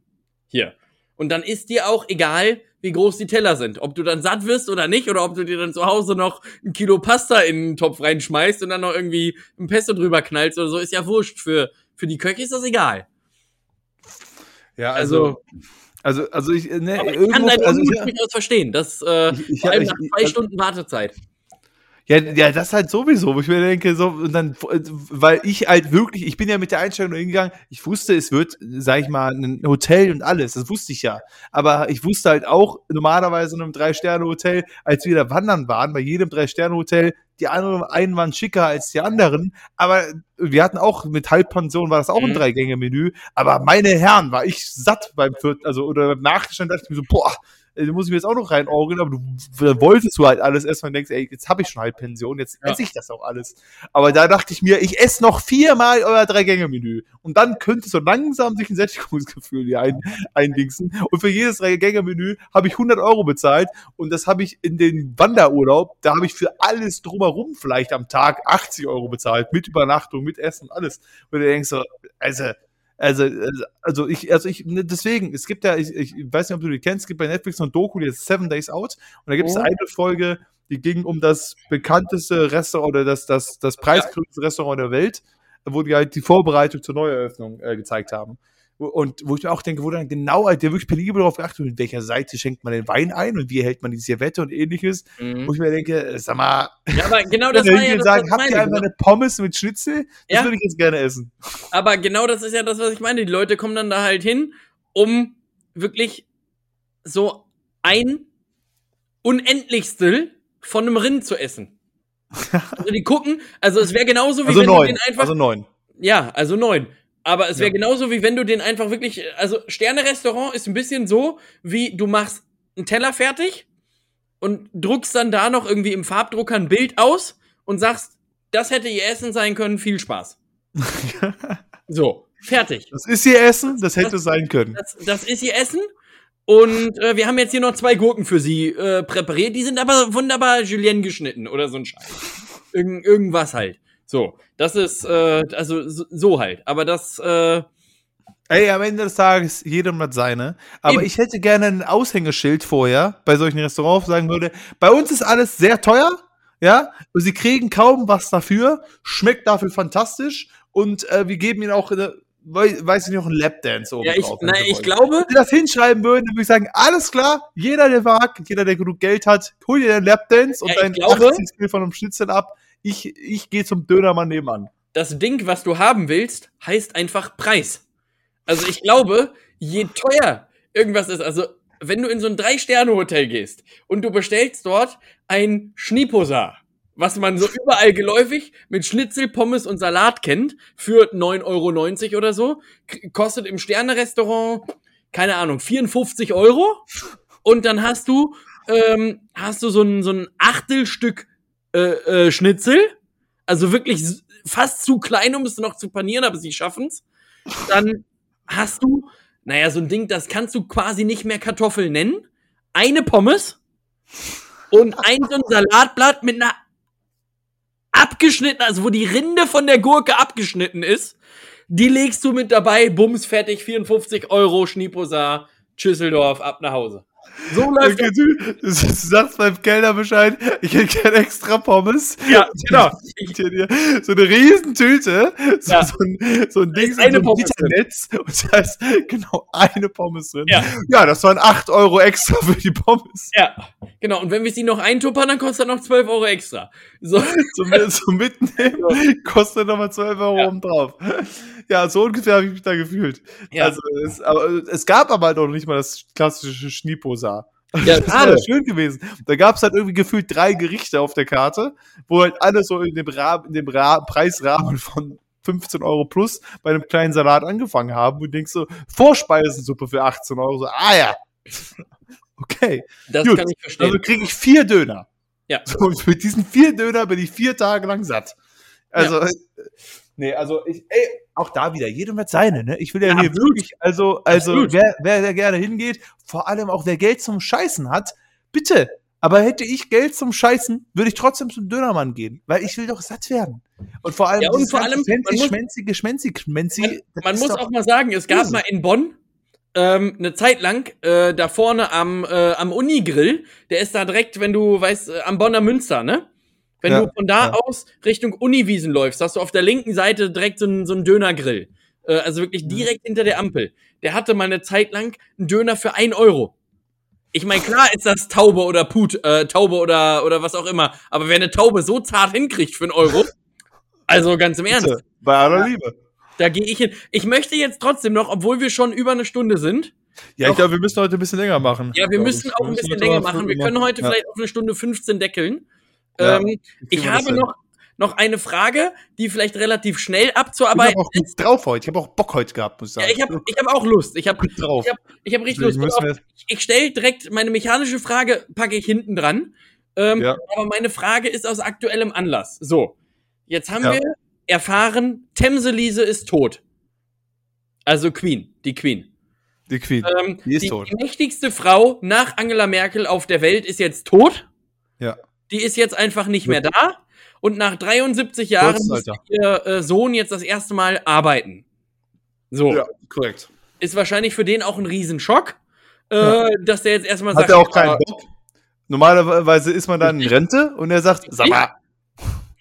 Hier. Und dann ist dir auch egal, wie groß die Teller sind. Ob du dann satt wirst oder nicht, oder ob du dir dann zu Hause noch ein Kilo Pasta in den Topf reinschmeißt und dann noch irgendwie ein Pesto drüber knallst oder so, ist ja wurscht. Für, für die Köche ist das egal. Ja, also, also, also, also ich, ne, ich kann deinen also, ich, durchaus verstehen. Das, äh, ich, ich, vor allem nach zwei Stunden Wartezeit. Ja, ja, das halt sowieso, wo ich mir denke, so, und dann, weil ich halt wirklich, ich bin ja mit der Einstellung hingegangen, ich wusste, es wird, sag ich mal, ein Hotel und alles, das wusste ich ja. Aber ich wusste halt auch, normalerweise in einem Drei-Sterne-Hotel, als wir da wandern waren, bei jedem Drei-Sterne-Hotel, die anderen, einen waren schicker als die anderen, aber wir hatten auch, mit Halbpension war das auch ein mhm. Drei-Gänge-Menü, aber meine Herren, war ich satt beim vierten, also, oder beim dann dachte ich mir so, boah, äh, da muss ich mir jetzt auch noch reinorgeln, aber du wolltest du halt alles essen und denkst, ey, jetzt habe ich schon halt Pension, jetzt ja. esse ich das auch alles. Aber da dachte ich mir, ich esse noch viermal euer Drei-Gänge-Menü. Und dann könnte so langsam sich ein Sättigungsgefühl hier ein, eindingsen. Und für jedes Drei-Gänge-Menü habe ich 100 Euro bezahlt und das habe ich in den Wanderurlaub, da habe ich für alles drumherum vielleicht am Tag 80 Euro bezahlt, mit Übernachtung, mit Essen, alles. Und du denkst so, also, also, also, also ich, also ich, ne, deswegen, es gibt ja, ich, ich weiß nicht, ob du die kennst, es gibt bei Netflix noch ein Doku, die ist Seven Days Out. Und da gibt es oh. eine Folge, die ging um das bekannteste Restaurant oder das, das, das preisgrößte Restaurant der Welt, wo die halt die Vorbereitung zur Neueröffnung äh, gezeigt haben. Und wo ich mir auch denke, wo dann genau halt der wirklich penibel darauf geachtet mit welcher Seite schenkt man den Wein ein und wie hält man die Servette und ähnliches. Mhm. Wo ich mir denke, äh, sag mal. Ja, aber genau <laughs> das war ja das, sagen, habt ihr einfach eine Pommes mit Schnitzel? Das ja. würde ich jetzt gerne essen. Aber genau das ist ja das, was ich meine. Die Leute kommen dann da halt hin, um wirklich so ein Unendlichstel von einem Rind zu essen. <laughs> also die gucken, also es wäre genauso wie also wenn neun. du den einfach. Also neun. Ja, also neun. Aber es wäre ja. genauso wie wenn du den einfach wirklich, also Sterne-Restaurant ist ein bisschen so, wie du machst einen Teller fertig und druckst dann da noch irgendwie im Farbdrucker ein Bild aus und sagst, das hätte ihr Essen sein können, viel Spaß. <laughs> so, fertig. Das ist ihr Essen, das hätte das, sein können. Das, das, ist ihr Essen und äh, wir haben jetzt hier noch zwei Gurken für sie äh, präpariert, die sind aber wunderbar Julienne geschnitten oder so ein Scheiß. Irgend, irgendwas halt. So, das ist, äh, also so, halt. Aber das, äh, Ey, am Ende des Tages, jedem hat seine. Aber Eben. ich hätte gerne ein Aushängeschild vorher bei solchen Restaurants, sagen würde, bei uns ist alles sehr teuer, ja, und sie kriegen kaum was dafür, schmeckt dafür fantastisch und äh, wir geben ihnen auch eine wei- weiß ich nicht, noch ein Lapdance oben Ja, ich, drauf. sie ich glaube, Wenn sie das hinschreiben würden, würde ich sagen, alles klar, jeder, der mag, jeder, der genug Geld hat, hol dir den Lapdance und Ja, ich dein glaube- 80 Spiel von einem Schnitzel ab. Ich, ich gehe zum Dönermann nebenan. das Ding, was du haben willst, heißt einfach Preis. Also ich glaube, je teuer irgendwas ist, also wenn du in so ein Drei-Sterne-Hotel gehst und du bestellst dort ein Schnieposa, was man so überall geläufig mit Schnitzel, Pommes und Salat kennt, für 9,90 Euro oder so, kostet im Sterne-Restaurant, keine Ahnung, 54 Euro und dann hast du, ähm, hast du so ein, so ein Achtelstück äh, äh, Schnitzel, also wirklich fast zu klein, um es noch zu panieren, aber sie schaffen's. Dann hast du, naja, so ein Ding, das kannst du quasi nicht mehr Kartoffel nennen. Eine Pommes und ein so ein Salatblatt mit einer abgeschnitten, also wo die Rinde von der Gurke abgeschnitten ist. Die legst du mit dabei, bums, fertig, 54 Euro, Schnieposa, Schüsseldorf, ab nach Hause. So läuft Okay, du, du sagst beim Kellner Bescheid, ich hätte gerne extra Pommes. Ja, genau. Ich hier dir so eine Riesentüte, so, Ja. so ein, so ein Ding, so ein Pommes drin. Netz und da ist genau eine Pommes drin. Ja. ja, das waren 8 Euro extra für die Pommes. Ja, genau. Und wenn wir sie noch eintuppern, dann kostet das noch 12 Euro extra. So, Zum, zum Mitnehmen <laughs> kostet nochmal 12 Euro Ja. oben drauf. <laughs> Ja, so ungefähr habe ich mich da gefühlt. ja. Also, es, aber es gab aber halt noch nicht mal das klassische Schnieposa. ja <laughs> Das wäre schön gewesen. Da gab es halt irgendwie gefühlt drei Gerichte auf der Karte, wo halt alles so in dem, Rahmen, in dem Ra Preisrahmen von 15 Euro plus bei einem kleinen Salat angefangen haben. Und denkst so, Vorspeisensuppe für 18 Euro. So, ah ja. <laughs> Okay. Das Gut, kann ich verstehen. Also kriege ich vier Döner. Ja. So, mit diesen vier Döner bin ich vier Tage lang satt. Also, äh, nee, also ich, ey, auch da wieder, jedem wird seine, ne? Ich will ja, Ja, hier absolut. wirklich, also, also Absolut. wer, wer da gerne hingeht, vor allem auch wer Geld zum Scheißen hat, bitte. Aber hätte ich Geld zum Scheißen, würde ich trotzdem zum Dönermann gehen, weil ich will doch satt werden. Und vor allem, Ja, und vor allem, man fancy, muss- schmenzi, schmenzi, schmenzi, Man, man muss auch mal sagen, es gab mal in Bonn ähm, eine Zeit lang äh, da vorne am, äh, am Unigrill, der ist da direkt, wenn du weißt, äh, am Bonner Münster, ne? Wenn Ja, du von da ja. aus Richtung Uniwiesen läufst, hast du auf der linken Seite direkt so einen so einen Dönergrill. Äh, also wirklich direkt hinter der Ampel. Der hatte mal eine Zeit lang einen Döner für ein Euro. Ich meine, klar ist das Taube oder Put, äh, Taube oder, oder was auch immer. Aber wer eine Taube so zart hinkriegt für einen Euro, <laughs> also ganz im Ernst, Bitte, bei aller Liebe. da gehe ich hin. Ich möchte jetzt trotzdem noch, obwohl wir schon über eine Stunde sind, Ja, ich Doch. glaube, wir müssen heute ein bisschen länger machen. ja, wir müssen ich. auch ein bisschen länger machen. Wir können heute Ja. vielleicht auf eine Stunde 15 deckeln. Ja. Ähm, ich habe noch, noch eine Frage, die vielleicht relativ schnell Ich abzuarbeiten habe auch gut drauf heute. Ich habe auch Bock heute gehabt, muss ich Ja, sagen. ich habe ich hab auch Lust. Ich habe drauf. ich hab, ich hab richtig Lust. Deswegen Pass müssen auf, wir- ich ich stelle direkt meine mechanische Frage, packe ich hinten dran. Ähm, Ja. Aber meine Frage ist aus aktuellem Anlass. So, jetzt haben Ja. wir erfahren, Themselise ist tot. Also Queen, die Queen. Die Queen. Ähm, Die ist die tot. mächtigste Frau nach Angela Merkel auf der Welt ist jetzt tot. Ja. Die ist jetzt einfach nicht mehr da. Und nach 73 Jahren muss ihr äh, Sohn jetzt das erste Mal arbeiten. So. Ja, korrekt. Ist wahrscheinlich für den auch ein Riesenschock, äh, Ja. dass der jetzt erstmal Hat sagt, er auch keinen Bock? Normalerweise ist man dann in Rente und er sagt, sag mal,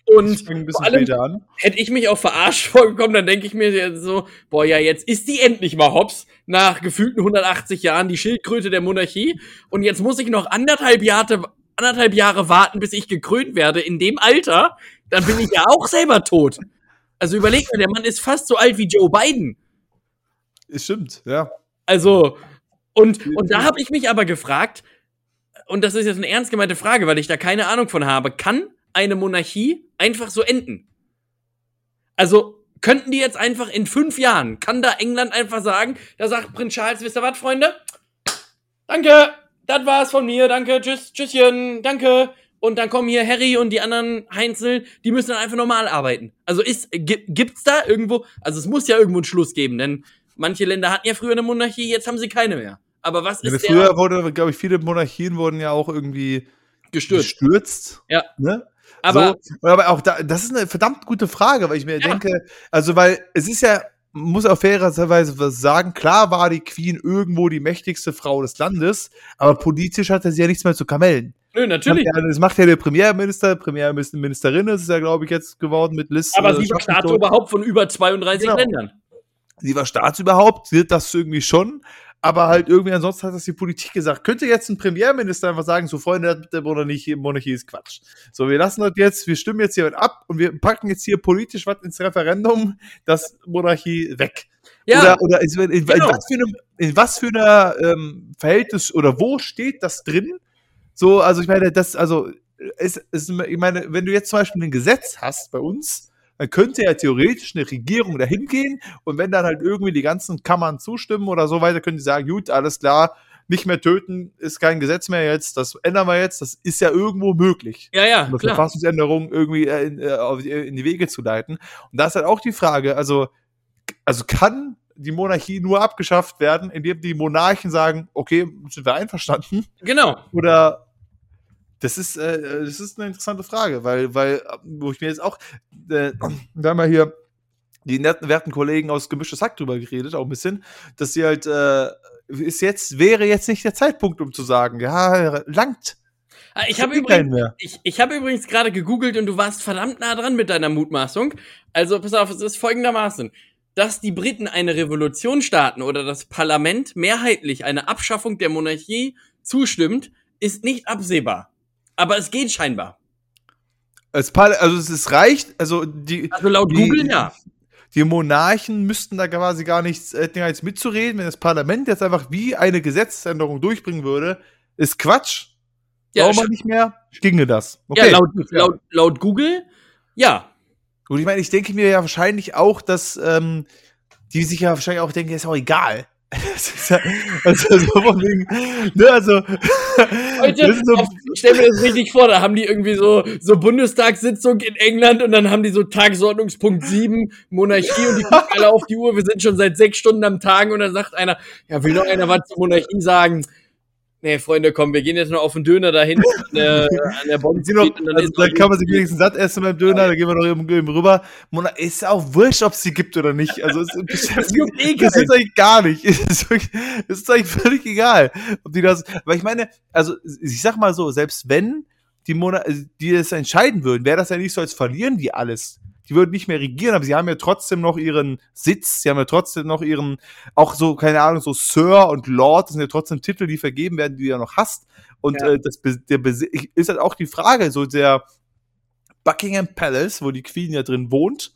und ich fange ein bisschen vor allem- hätte ich mich auch verarscht <laughs> vorgekommen, dann denke ich mir so, boah, ja, jetzt ist die endlich mal hops, nach gefühlten 180 Jahren, die Schildkröte der Monarchie. Und jetzt muss ich noch anderthalb Jahre, anderthalb Jahre warten, bis ich gekrönt werde. In dem Alter, dann bin ich ja auch selber tot. Also überleg mal, der Mann ist fast so alt wie Joe Biden. Es stimmt, ja. Also, und, und da habe ich mich aber gefragt, und das ist jetzt eine ernst gemeinte Frage, weil ich da keine Ahnung von habe, kann eine Monarchie einfach so enden? Also, könnten die jetzt einfach in fünf Jahren, kann da England einfach sagen, da sagt Prinz Charles, wisst ihr was, Freunde? Danke, das war's von mir, danke, tschüss, tschüsschen, danke. Und dann kommen hier Harry und die anderen Heinzel, die müssen dann einfach normal arbeiten. Also ist, gi- gibt's da irgendwo, also es muss ja irgendwo einen Schluss geben, denn manche Länder hatten ja früher eine Monarchie, jetzt haben sie keine mehr. Aber was Ja, ist früher der wurde, glaube ich, viele Monarchien wurden ja auch irgendwie gestürzt? gestürzt. Ja. Ne? Aber so, aber auch da, das ist eine verdammt gute Frage, weil ich mir Ja. denke, also weil es ist ja, muss auf fairerweise was sagen, klar war die Queen irgendwo die mächtigste Frau des Landes, aber politisch hatte sie ja nichts mehr zu kamellen. nö, natürlich. Das macht ja der Premierminister, Premierministerin ist es ja, glaube ich, jetzt geworden mit Liz. Aber äh, sie war überhaupt von über 32 Genau. Ländern. sie war Staatsüberhaupt, sie hat das irgendwie schon, aber halt irgendwie ansonsten hat das die Politik gesagt. Könnte jetzt ein Premierminister einfach sagen, so Freunde, der Monarchie, Monarchie ist Quatsch. So, wir lassen das jetzt, wir stimmen jetzt hier ab und wir packen jetzt hier politisch was ins Referendum, das Monarchie weg. Ja, Oder, oder in, in, in, Genau. was für einem, in was für einer ähm, Verhältnis oder wo steht das drin? So, also ich meine, das, also, es, es, ich meine, wenn du jetzt zum Beispiel ein Gesetz hast bei uns, dann könnte ja theoretisch eine Regierung dahin gehen und wenn dann halt irgendwie die ganzen Kammern zustimmen oder so weiter, können die sagen, gut, alles klar, nicht mehr töten ist kein Gesetz mehr jetzt, das ändern wir jetzt, das ist ja irgendwo möglich ja, ja, eine klar. Verfassungsänderung irgendwie äh, in, äh, in die Wege zu leiten. Und da ist halt auch die Frage, also, also kann die Monarchie nur abgeschafft werden, indem die Monarchen sagen, okay, sind wir einverstanden? Genau. Oder das ist, äh, das ist eine interessante Frage, weil, weil, äh, wo ich mir jetzt auch, äh, da haben wir hier die netten, werten Kollegen aus Gemischtes Hack drüber geredet, auch ein bisschen, dass sie halt, äh, ist jetzt, wäre jetzt nicht der Zeitpunkt, um zu sagen, ja, langt. Ah, Ich habe übrigens, ich, ich habe übrigens gerade gegoogelt und du warst verdammt nah dran mit deiner Mutmaßung. Also pass auf, es ist folgendermaßen. Dass die Briten eine Revolution starten oder das Parlament mehrheitlich eine Abschaffung der Monarchie zustimmt, ist nicht absehbar. Aber es geht scheinbar. Es, also es ist reicht, also die, Also laut Die- Google ja. die Monarchen müssten da quasi gar nichts, gar nichts mitzureden, wenn das Parlament jetzt einfach wie eine Gesetzesänderung durchbringen würde, ist Quatsch. Ja, Braucht man nicht mehr, ginge das. ja laut, laut, laut Google, ja. Und ich meine, ich denke mir ja wahrscheinlich auch, dass ähm, die sich ja wahrscheinlich auch denken, ist auch egal. Ja, also, so von wegen, ne, also, Heute, so, ich stell mir das richtig vor, da haben die irgendwie so, so Bundestagssitzung in England und dann haben die so Tagesordnungspunkt 7, Monarchie und die gucken alle auf die Uhr, wir sind schon seit sechs Stunden am Tagen und dann sagt einer, ja, will noch einer was zur Monarchie sagen? Nee, Freunde, komm, wir gehen jetzt noch auf den Döner dahin an der, <laughs> an der Bond noch, und dann also, da kann man sich wenigstens satt essen beim Döner, da gehen wir noch eben, eben rüber. Mona, ist auch wurscht, ob es sie gibt oder nicht. Also es das <laughs> juckt eh Das ist eigentlich gar nicht. <laughs> Es ist, es ist eigentlich völlig egal, ob die das. Weil ich meine, also ich sag mal so, selbst wenn die Mona, die das entscheiden würden, wäre das ja nicht so, als verlieren die alles. Die würden nicht mehr regieren, aber sie haben ja trotzdem noch ihren Sitz, sie haben ja trotzdem noch ihren, auch so, keine Ahnung, so Sir und Lord, das sind ja trotzdem Titel, die vergeben werden, die du ja noch hast. Und Ja. äh, das der ist halt auch die Frage, so der Buckingham Palace, wo die Queen ja drin wohnt,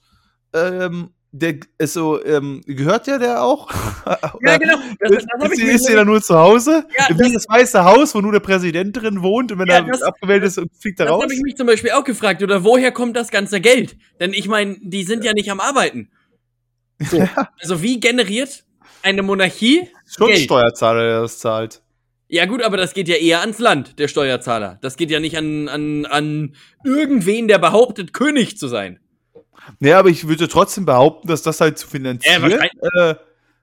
ähm, der ist so, ähm, gehört ja der auch? <laughs> Ja, genau. <laughs> Das, das ist, hab ich ist, der da nur zu Hause? Ja, das- das Weiße Haus, wo nur der Präsident drin wohnt und wenn Ja, er das- abgewählt ist, fliegt er Das raus? habe ich mich zum Beispiel auch gefragt. Oder woher kommt das ganze Geld? Denn ich meine, die sind ja nicht am Arbeiten. So. <laughs> Also wie generiert eine Monarchie Schon Geld? Steuerzahler, der das zahlt. Ja gut, aber das geht ja eher ans Land, der Steuerzahler. Das geht ja nicht an, an, an irgendwen, der behauptet, König zu sein. Ja, aber ich würde trotzdem behaupten, dass das halt zu finanzieren, wahrscheinlich. äh,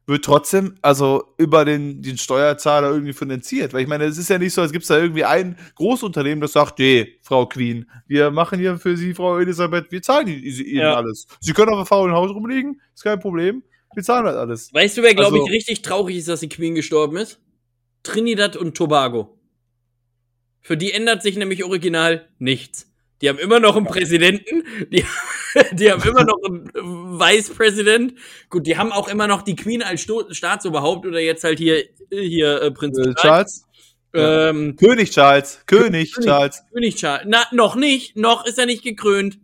wird trotzdem, also über den, den Steuerzahler irgendwie finanziert. Weil ich meine, es ist ja nicht so, als gibt es da irgendwie ein Großunternehmen, das sagt, nee, Frau Queen, wir machen hier für Sie, Frau Elisabeth, wir zahlen Ihnen Ihnen Ja. alles. Sie können auf einem faulen Haus rumliegen, ist kein Problem, wir zahlen halt alles. Weißt du, wer, glaube Also- ich, richtig traurig ist, dass die Queen gestorben ist? Trinidad und Tobago. Für die ändert sich nämlich original nichts. Die haben immer noch einen Präsidenten, die, <laughs> die haben immer noch einen Vice President. Gut, die haben auch immer noch die Queen als Sto Staatsoberhaupt oder jetzt halt hier, hier äh, Prinz Äh, Charles. Charles? Ähm, König Charles, König König. Charles. König Charles. Na, noch nicht. Noch ist er nicht gekrönt.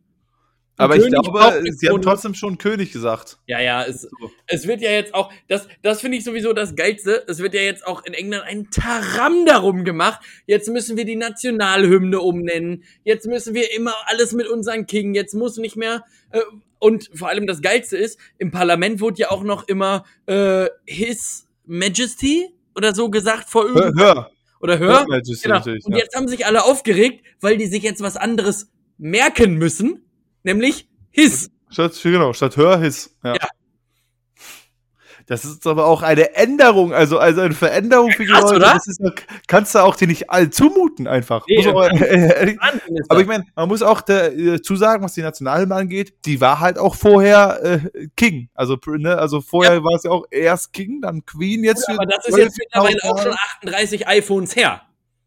Aber ich König glaube, braucht eine sie haben trotzdem schon König gesagt. Ja, ja, es, es wird ja jetzt auch, das, das finde ich sowieso das Geilste, es wird ja jetzt auch in England ein Taram darum gemacht. Jetzt müssen wir die Nationalhymne umnennen. Jetzt müssen wir immer alles mit unseren King. Jetzt muss nicht mehr, äh, und vor allem das Geilste ist, im Parlament wurde ja auch noch immer äh, His Majesty oder so gesagt vor Hör, irgendwas. hör. Oder hör. Majesty Genau. Und ja. jetzt haben sich alle aufgeregt, weil die sich jetzt was anderes merken müssen, nämlich His. Statt, genau, statt Hör, Hiss. Ja. Ja. Das ist aber auch eine Änderung, also, also eine Veränderung für die krass, Leute. oder? Das ist, ja- kannst du auch dir nicht all zumuten, einfach. Nee, Wahnsinn ist aber ich meine, man muss auch der, äh, zusagen, was die Nationalhymne angeht, die war halt auch vorher äh, King. Also, ne, also vorher war es ja auch erst King, dann Queen, jetzt Gut, aber das ist jetzt 12.000 mittlerweile auch schon Jahre. 38 iPhones her.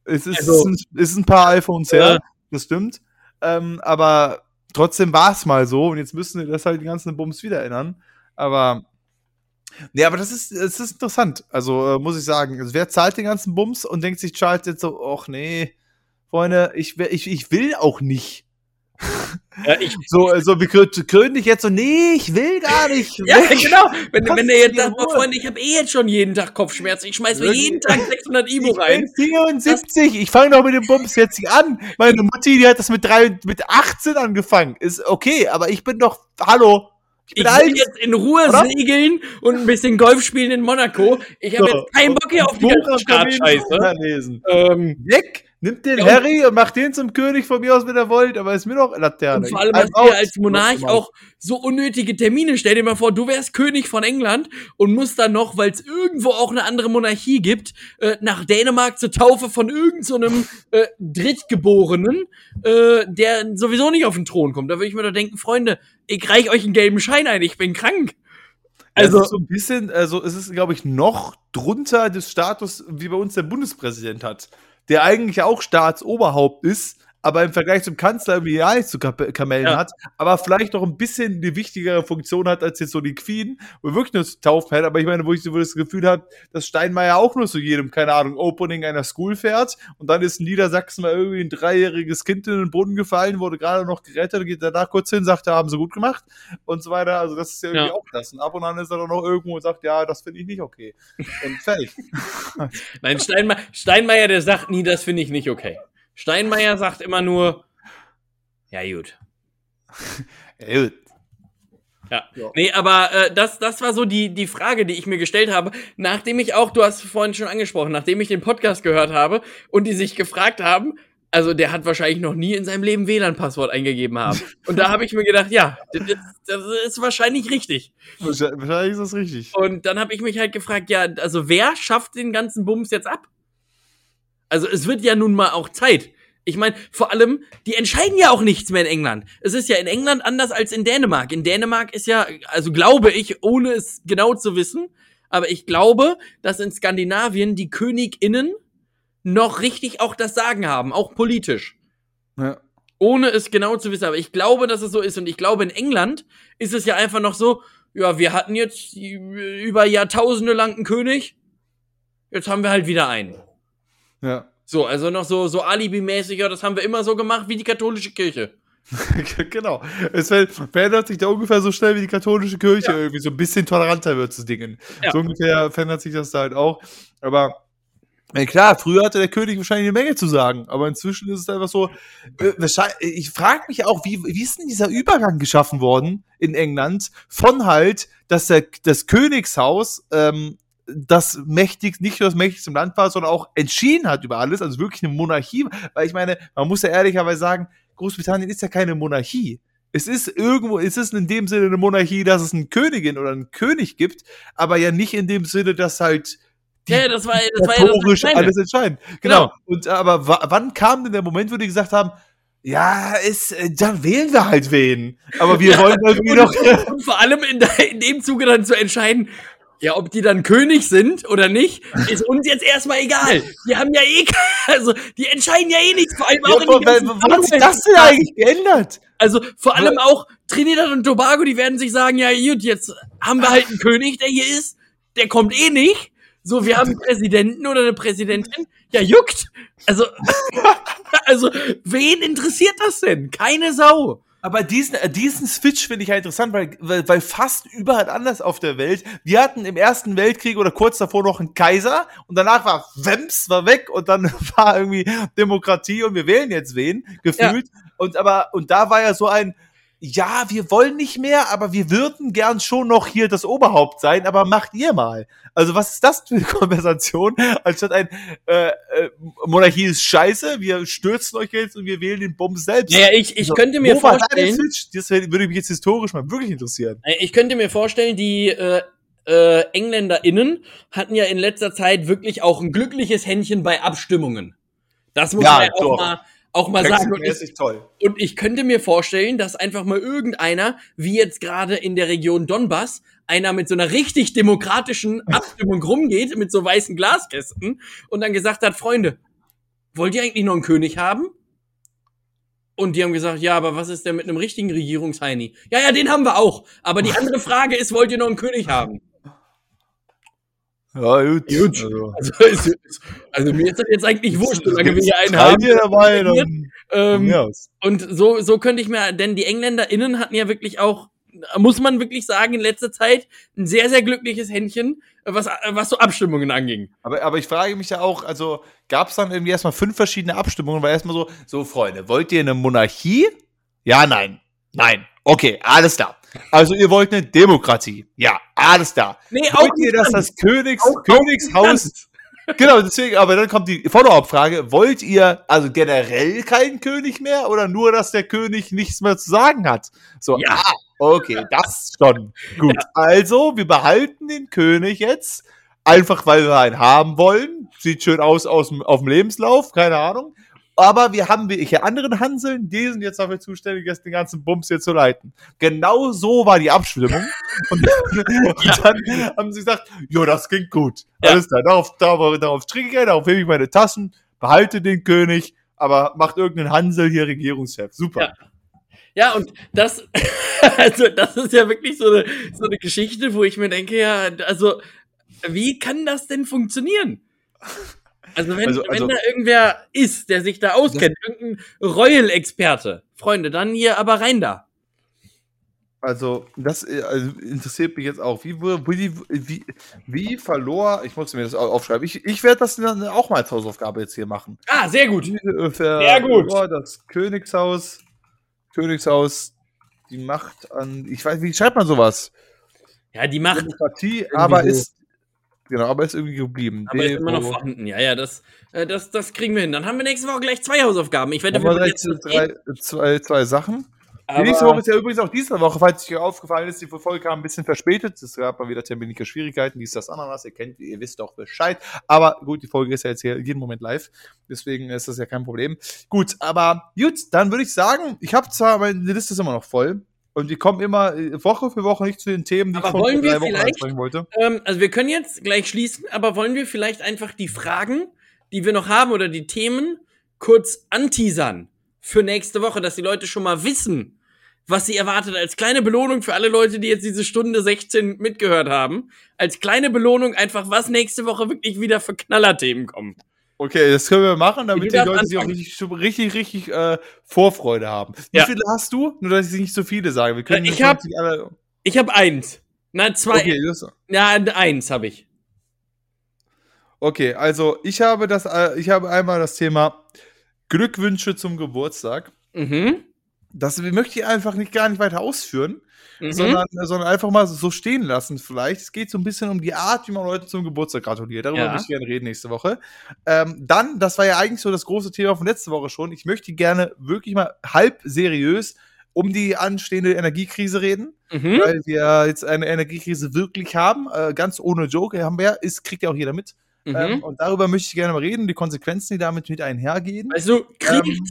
Es ist, Also- ein, ist ein paar iPhones her, Ja. das stimmt. Ähm, aber trotzdem war es mal so und jetzt müssen wir das halt die ganzen Bums wieder ändern. Aber Nee, aber das ist, das ist interessant. Also, äh, muss ich sagen. Also, wer zahlt den ganzen Bums und denkt sich Charles jetzt so, ach nee, Freunde, ich, ich, ich will auch nicht. Ja, ich, <laughs> So, so wie Kö- König jetzt so, nee, ich will gar nicht. <laughs> ja genau. Wenn, wenn der jetzt sagt, oh. Freunde, ich habe eh jetzt schon jeden Tag Kopfschmerzen. Ich schmeiß mir jeden Tag 600 Imo Ich rein. bin 74, ich fange doch mit dem Bums jetzt nicht an. Meine Mutti, die hat das mit drei, mit 18 angefangen. Ist okay, aber ich bin doch, hallo, ich Ich bin will alt. jetzt in Ruhe Oder? segeln und ein bisschen Golf spielen in Monaco. Ich habe So. jetzt keinen Bock hier auf die ganze Startscheiße. Ähm, Weg, nimmt den Ja, Harry und macht den zum König von mir aus, wenn ihr wollt, aber ist mir doch Laterne. Und vor allem hast du ja als Monarch auch so unnötige Termine. Stell dir mal vor, du wärst König von England und musst dann noch, weil es irgendwo auch eine andere Monarchie gibt, äh, nach Dänemark zur Taufe von irgendeinem so einem, äh, Drittgeborenen, äh, der sowieso nicht auf den Thron kommt. Da würde ich mir doch denken, Freunde, ich reich euch einen gelben Schein ein, ich bin krank. Also Also, so ein bisschen, also es ist, glaube ich, noch drunter des Status, wie bei uns der Bundespräsident hat, der eigentlich auch Staatsoberhaupt ist, aber im Vergleich zum Kanzler irgendwie ja nicht zu Kamellen Ja. hat, aber vielleicht noch ein bisschen die wichtigere Funktion hat als jetzt so die Queen, wo wirklich nur zu taufen hätte. Aber ich meine, wo ich so das Gefühl habe, dass Steinmeier auch nur zu jedem, keine Ahnung, Opening einer School fährt und dann ist in Niedersachsen mal irgendwie ein dreijähriges Kind in den Boden gefallen, wurde gerade noch gerettet, geht danach kurz hin, sagt, ja, haben sie gut gemacht und so weiter. Also das ist ja irgendwie Ja. auch das. Und ab und an ist er dann noch irgendwo und sagt, ja, das finde ich nicht okay. Und fertig. <laughs> nein, Steinmeier, Steinmeier, der sagt nie, das finde ich nicht okay. Steinmeier sagt immer nur, ja gut. <laughs> Ja, gut. Ja. Ja. Nee, aber äh, das, das war so die, die Frage, die ich mir gestellt habe, nachdem ich auch, du hast vorhin schon angesprochen, nachdem ich den Podcast gehört habe und die sich gefragt haben, also der hat wahrscheinlich noch nie in seinem Leben WLAN-Passwort eingegeben haben. Und da habe ich mir gedacht, ja, das, das ist wahrscheinlich richtig. Wahrscheinlich wahrscheinlich ist das richtig. Und dann habe ich mich halt gefragt, ja, also wer schafft den ganzen Bums jetzt ab? Also es wird ja nun mal auch Zeit. Ich meine, vor allem, die entscheiden ja auch nichts mehr in England. Es ist ja in England anders als in Dänemark. In Dänemark ist ja, also glaube ich, ohne es genau zu wissen, aber ich glaube, dass in Skandinavien die KönigInnen noch richtig auch das Sagen haben, auch politisch Ja. ohne es genau zu wissen. Aber ich glaube, dass es so ist. Und ich glaube, in England ist es ja einfach noch so, ja, wir hatten jetzt über Jahrtausende lang einen König. Jetzt haben wir halt wieder einen. Ja. So, also noch so, so Alibi-mäßig, ja, das haben wir immer so gemacht wie die katholische Kirche. <laughs> genau. Es ver- verändert sich da ungefähr so schnell wie die katholische Kirche irgendwie. So ein bisschen toleranter wird das Dingen. Ja. So ungefähr verändert sich das da halt auch. Aber ja, klar, früher hatte der König wahrscheinlich eine Menge zu sagen, aber inzwischen ist es einfach so. Äh, ich frage mich auch, wie, wie ist denn dieser Übergang geschaffen worden in England von halt, dass der, das Königshaus ähm, das mächtig, nicht nur das mächtigste im Land war, sondern auch entschieden hat über alles, also wirklich eine Monarchie. Weil ich meine, man muss ja ehrlicherweise sagen, Großbritannien ist ja keine Monarchie. Es ist irgendwo, es ist in dem Sinne eine Monarchie, dass es eine Königin oder einen König gibt, aber ja nicht in dem Sinne, dass halt die Ja, das war, das war ja das alles entscheiden. Genau. Und aber wa- wann kam denn der Moment, wo die gesagt haben, ja, ist, äh, dann wählen wir halt wen. Aber wir wollen irgendwie <laughs> noch. Und vor allem in, in dem Zuge dann zu entscheiden, ja, ob die dann König sind oder nicht, ist uns jetzt erstmal egal. Die haben ja eh, also, die entscheiden ja eh nichts, vor allem auch in Ja, den ganzen wann hat sich das denn eigentlich geändert? Also vor allem auch Trinidad und Tobago, die werden sich sagen, ja gut, jetzt haben wir halt einen König, der hier ist, der kommt eh nicht. So, wir haben einen Präsidenten oder eine Präsidentin. Ja, juckt. Also, <laughs> also, wen interessiert das denn? Keine Sau. Aber diesen, äh, diesen Switch finde ich halt interessant, weil, weil, weil fast überall anders auf der Welt, wir hatten im Ersten Weltkrieg oder kurz davor noch einen Kaiser und danach war Wems, war weg und dann <laughs> war irgendwie Demokratie und wir wählen jetzt wen, gefühlt. Und aber, und da war ja so ein, ja, wir wollen nicht mehr, aber wir würden gern schon noch hier das Oberhaupt sein, aber macht ihr mal. Also was ist das für eine <laughs> Konversation? Anstatt ein äh, äh, Monarchie ist scheiße, wir stürzen euch jetzt und wir wählen den Bums selbst. Naja, ich, ich Also, könnte mir vorstellen? Das würde mich jetzt historisch mal wirklich interessieren. Äh, Ich könnte mir vorstellen, die äh, äh, EngländerInnen hatten ja in letzter Zeit wirklich auch ein glückliches Händchen bei Abstimmungen. Das muss Ja, man ja auch doch. mal, auch mal sagen. Und ich, toll. und ich könnte mir vorstellen, dass einfach mal irgendeiner, wie jetzt gerade in der Region Donbass, einer mit so einer richtig demokratischen <laughs> Abstimmung rumgeht, mit so weißen Glaskästen und dann gesagt hat, Freunde, wollt ihr eigentlich noch einen König haben? Und die haben gesagt, ja, aber was ist denn mit einem richtigen Regierungsheini? Ja, ja, den haben wir auch. Aber die andere Frage ist, wollt ihr noch einen König haben? Ja, gut. Gut. Also, Also, <laughs> also mir ist das jetzt eigentlich wurscht, solange wir hier einen haben. dabei, dann Ähm. Und so, so könnte ich mir, denn die EngländerInnen hatten ja wirklich auch, muss man wirklich sagen, in letzter Zeit ein sehr, sehr glückliches Händchen, was, was so Abstimmungen anging. Aber, aber ich frage mich ja auch, also gab es dann irgendwie erstmal fünf verschiedene Abstimmungen, weil erstmal so, so Freunde, wollt ihr eine Monarchie? Ja, nein. Nein. Okay, alles klar. Also ihr wollt eine Demokratie. Ja, alles klar. Nee, Wollt ihr, dass das Königs, Auch- auch Königshaus <laughs> Genau, deswegen, aber dann kommt die Follow-up-Frage. Wollt ihr also generell keinen König mehr oder nur, dass der König nichts mehr zu sagen hat? So, Ja. ah, okay, das schon. Gut, also, wir behalten den König jetzt, einfach weil wir einen haben wollen. Sieht schön aus, aus auf dem Lebenslauf, keine Ahnung. Aber wir haben welche anderen Hanseln, die sind jetzt dafür zuständig, jetzt den ganzen Bums hier zu leiten. Genau so war die Abstimmung. <laughs> Und, und dann haben sie gesagt, jo, das klingt gut. Ja. Alles klar, darauf, darauf, darauf trinke ich, darauf hebe ich meine Tassen, behalte den König, aber macht irgendeinen Hansel hier Regierungschef. Super. Ja. Ja, und das, <laughs> also das ist ja wirklich so eine, so eine Geschichte, wo ich mir denke, ja, also, wie kann das denn funktionieren? Also wenn, Also- also- wenn da irgendwer ist, der sich da auskennt, irgendein Royal-Experte, Freunde, dann hier aber rein da. Also, das äh, also interessiert mich jetzt auch. Wie, wie, wie, wie verlor, ich musste mir das au- aufschreiben, ich, ich werde das dann auch mal als Hausaufgabe jetzt hier machen. Ah, sehr gut. Wie, äh, Sehr gut. das Königshaus, Königshaus, die Macht an, ich weiß, wie schreibt man sowas? Ja, die Macht, Demokratie, aber ist, genau, aber ist irgendwie geblieben. aber ist immer noch vorhanden. Ja, ja, das, äh, das, das kriegen wir hin. Dann haben wir nächste Woche gleich zwei Hausaufgaben. Ich wette, Haben wir direkt drei, zwei, zwei Sachen. Die nächste Woche ist ja übrigens auch diese Woche, falls euch aufgefallen ist, die Folge kam ein bisschen verspätet. Es gab mal wieder terminliche Schwierigkeiten. Dies, das, Ananas. Ihr kennt, ihr wisst doch Bescheid. Aber gut, die Folge ist ja jetzt hier jeden Moment live. Deswegen ist das ja kein Problem. Gut, aber gut, dann würde ich sagen, ich habe zwar, meine Liste ist immer noch voll. Und wir kommen immer äh, Woche für Woche nicht zu den Themen, die Aber ich vor wollen wir drei Wochen vielleicht- wollte. Ähm, also wir können jetzt gleich schließen, aber wollen wir vielleicht einfach die Fragen, die wir noch haben oder die Themen kurz anteasern für nächste Woche, dass die Leute schon mal wissen, was sie erwartet als kleine Belohnung für alle Leute, die jetzt diese Stunde 16 mitgehört haben. Als kleine Belohnung einfach, was nächste Woche wirklich wieder für Knallerthemen kommen. Okay, das können wir machen, damit die Leute sich auch richtig, richtig, richtig äh, Vorfreude haben. Wie Ja. viele hast du? Nur, dass ich nicht so viele sage. Wir können Äh, ich hab- nicht alle. Ich habe eins. Na, zwei. Okay, das, Na, eins habe ich. Okay, also ich habe das, äh, ich habe einmal das Thema Glückwünsche zum Geburtstag. Mhm. Das möchte ich einfach nicht gar nicht weiter ausführen, mhm. sondern, sondern einfach mal so stehen lassen. Vielleicht. Es geht so ein bisschen um die Art, wie man Leute zum Geburtstag gratuliert. Darüber Ja. möchte ich gerne reden nächste Woche. Ähm, dann, das war ja eigentlich so das große Thema von letzter Woche schon. Ich möchte gerne wirklich mal halb seriös um die anstehende Energiekrise reden, Mhm. weil wir jetzt eine Energiekrise wirklich haben. Äh, ganz ohne Joke haben wir, ist, kriegt ja auch jeder mit. Mhm. Ähm, und darüber möchte ich gerne mal reden, die Konsequenzen, die damit mit einhergehen. Weißt du, Krieg, Ähm,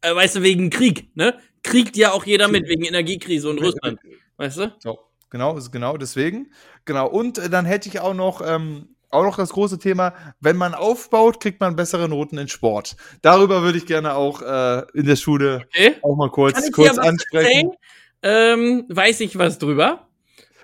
äh, weißt du, wegen Krieg, ne? Kriegt ja auch jeder mit, wegen Energiekrise und Russland. Weißt du? So, genau, ist genau deswegen. Genau. Und äh, dann hätte ich auch noch, ähm, auch noch das große Thema, wenn man aufbaut, kriegt man bessere Noten in Sport. Darüber würde ich gerne auch äh, in der Schule Okay. auch mal kurz, kurz ansprechen. Ähm, weiß ich was drüber.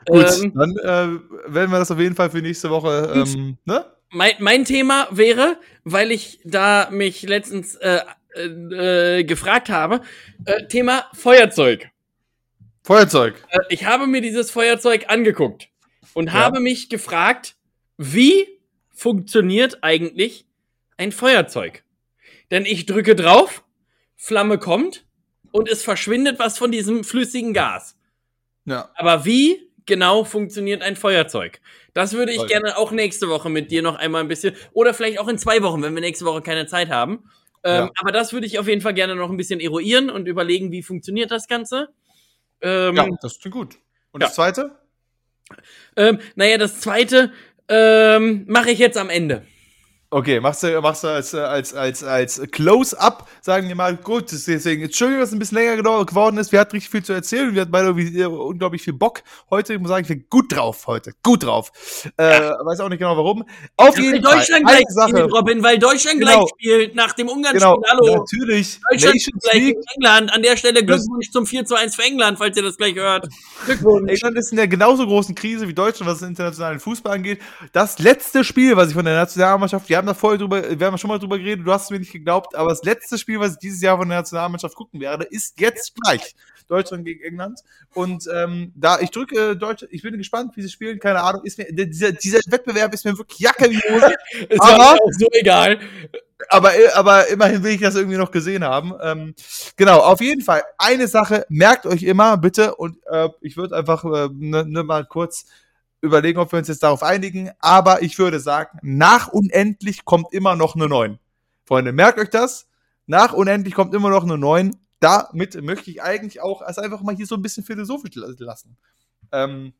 Gut, Ähm, dann äh, werden wir das auf jeden Fall für nächste Woche, ähm, ne? mein, mein Thema wäre, weil ich da mich letztens äh, äh, äh, gefragt habe, äh, Thema Feuerzeug. Feuerzeug. Äh, ich habe mir dieses Feuerzeug angeguckt und Ja. habe mich gefragt, wie funktioniert eigentlich ein Feuerzeug? Denn ich drücke drauf, Flamme kommt und es verschwindet was von diesem flüssigen Gas. Ja. Aber wie genau funktioniert ein Feuerzeug? Das würde ich Toll. gerne auch nächste Woche mit dir noch einmal ein bisschen, oder vielleicht auch in zwei Wochen, wenn wir nächste Woche keine Zeit haben. Ähm, Ja. Aber das würde ich auf jeden Fall gerne noch ein bisschen eruieren und überlegen, wie funktioniert das Ganze. Ähm, ja, das klingt gut. Und ja. das zweite? ähm, naja, das zweite ähm, mache ich jetzt am Ende. Okay, machst du, machst du als, als, als, als Close-Up, sagen wir mal, gut, deswegen, Entschuldigung, dass es ein bisschen länger geworden ist. Wir hatten richtig viel zu erzählen. Wir hatten beide äh, unglaublich viel Bock heute. Ich muss sagen, ich bin gut drauf heute. Gut drauf. Äh, ja. Weiß auch nicht genau warum. Auf ja, jeden weil Fall. Deutschland gleich spielt, Robin, weil Deutschland genau. gleich spielt nach dem Ungarn-Spiel. Genau. Hallo. Natürlich. Deutschland Nations gleich League. England. An der Stelle Glückwunsch zum 4 zu 1 für England, falls ihr das gleich hört. Glückwunsch. England ist in der genauso großen Krise wie Deutschland, was den internationalen Fußball angeht. Das letzte Spiel, was ich von der Nationalmannschaft, wir haben da vorher drüber wir haben schon mal drüber geredet, du hast es mir nicht geglaubt, aber das letzte Spiel, was ich dieses Jahr von der Nationalmannschaft gucken werde, ist jetzt gleich. Deutschland gegen England. Und ähm, da ich drücke Deutsch, ich bin gespannt, wie sie spielen, keine Ahnung, ist mir, dieser, dieser Wettbewerb ist mir wirklich Jacke wie Hose. <laughs> ist aber, auch so egal. Aber, aber immerhin will ich das irgendwie noch gesehen haben. Ähm, genau, auf jeden Fall. Eine Sache, merkt euch immer, bitte, und äh, ich würde einfach äh, ne, ne mal kurz überlegen, ob wir uns jetzt darauf einigen. Aber ich würde sagen, nach unendlich kommt immer noch eine 9. Freunde, merkt euch das. Nach unendlich kommt immer noch eine 9. Damit möchte ich eigentlich auch es einfach mal hier so ein bisschen philosophisch lassen. Ähm,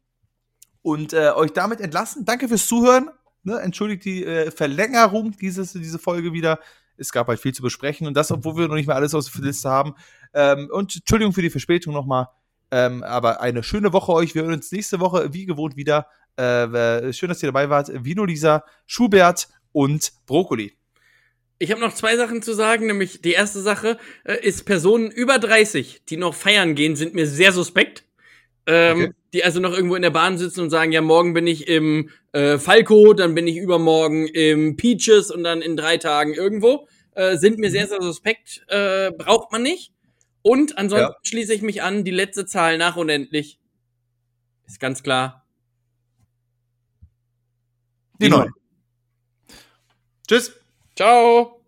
und äh, euch damit entlassen. Danke fürs Zuhören. Ne, entschuldigt die äh, Verlängerung dieses, diese Folge wieder. Es gab halt viel zu besprechen und das, obwohl wir noch nicht mehr alles aus der Liste haben. Ähm, und Entschuldigung für die Verspätung nochmal. Ähm, aber eine schöne Woche euch. Wir hören uns nächste Woche wie gewohnt wieder. Äh, schön, dass ihr dabei wart. Vino Lisa, Schubert und Brokkoli. Ich habe noch zwei Sachen zu sagen, nämlich die erste Sache äh, ist Personen über 30, die noch feiern gehen, sind mir sehr suspekt. Ähm, okay. Die also noch irgendwo in der Bahn sitzen und sagen, ja, morgen bin ich im äh, Falco, dann bin ich übermorgen im Peaches und dann in drei Tagen irgendwo. Äh, sind mir sehr, sehr suspekt. Äh, braucht man nicht. Und ansonsten ja. schließe ich mich an, die letzte Zahl nach unendlich. Ist ganz klar. Die, die 9. Tschüss. Ciao.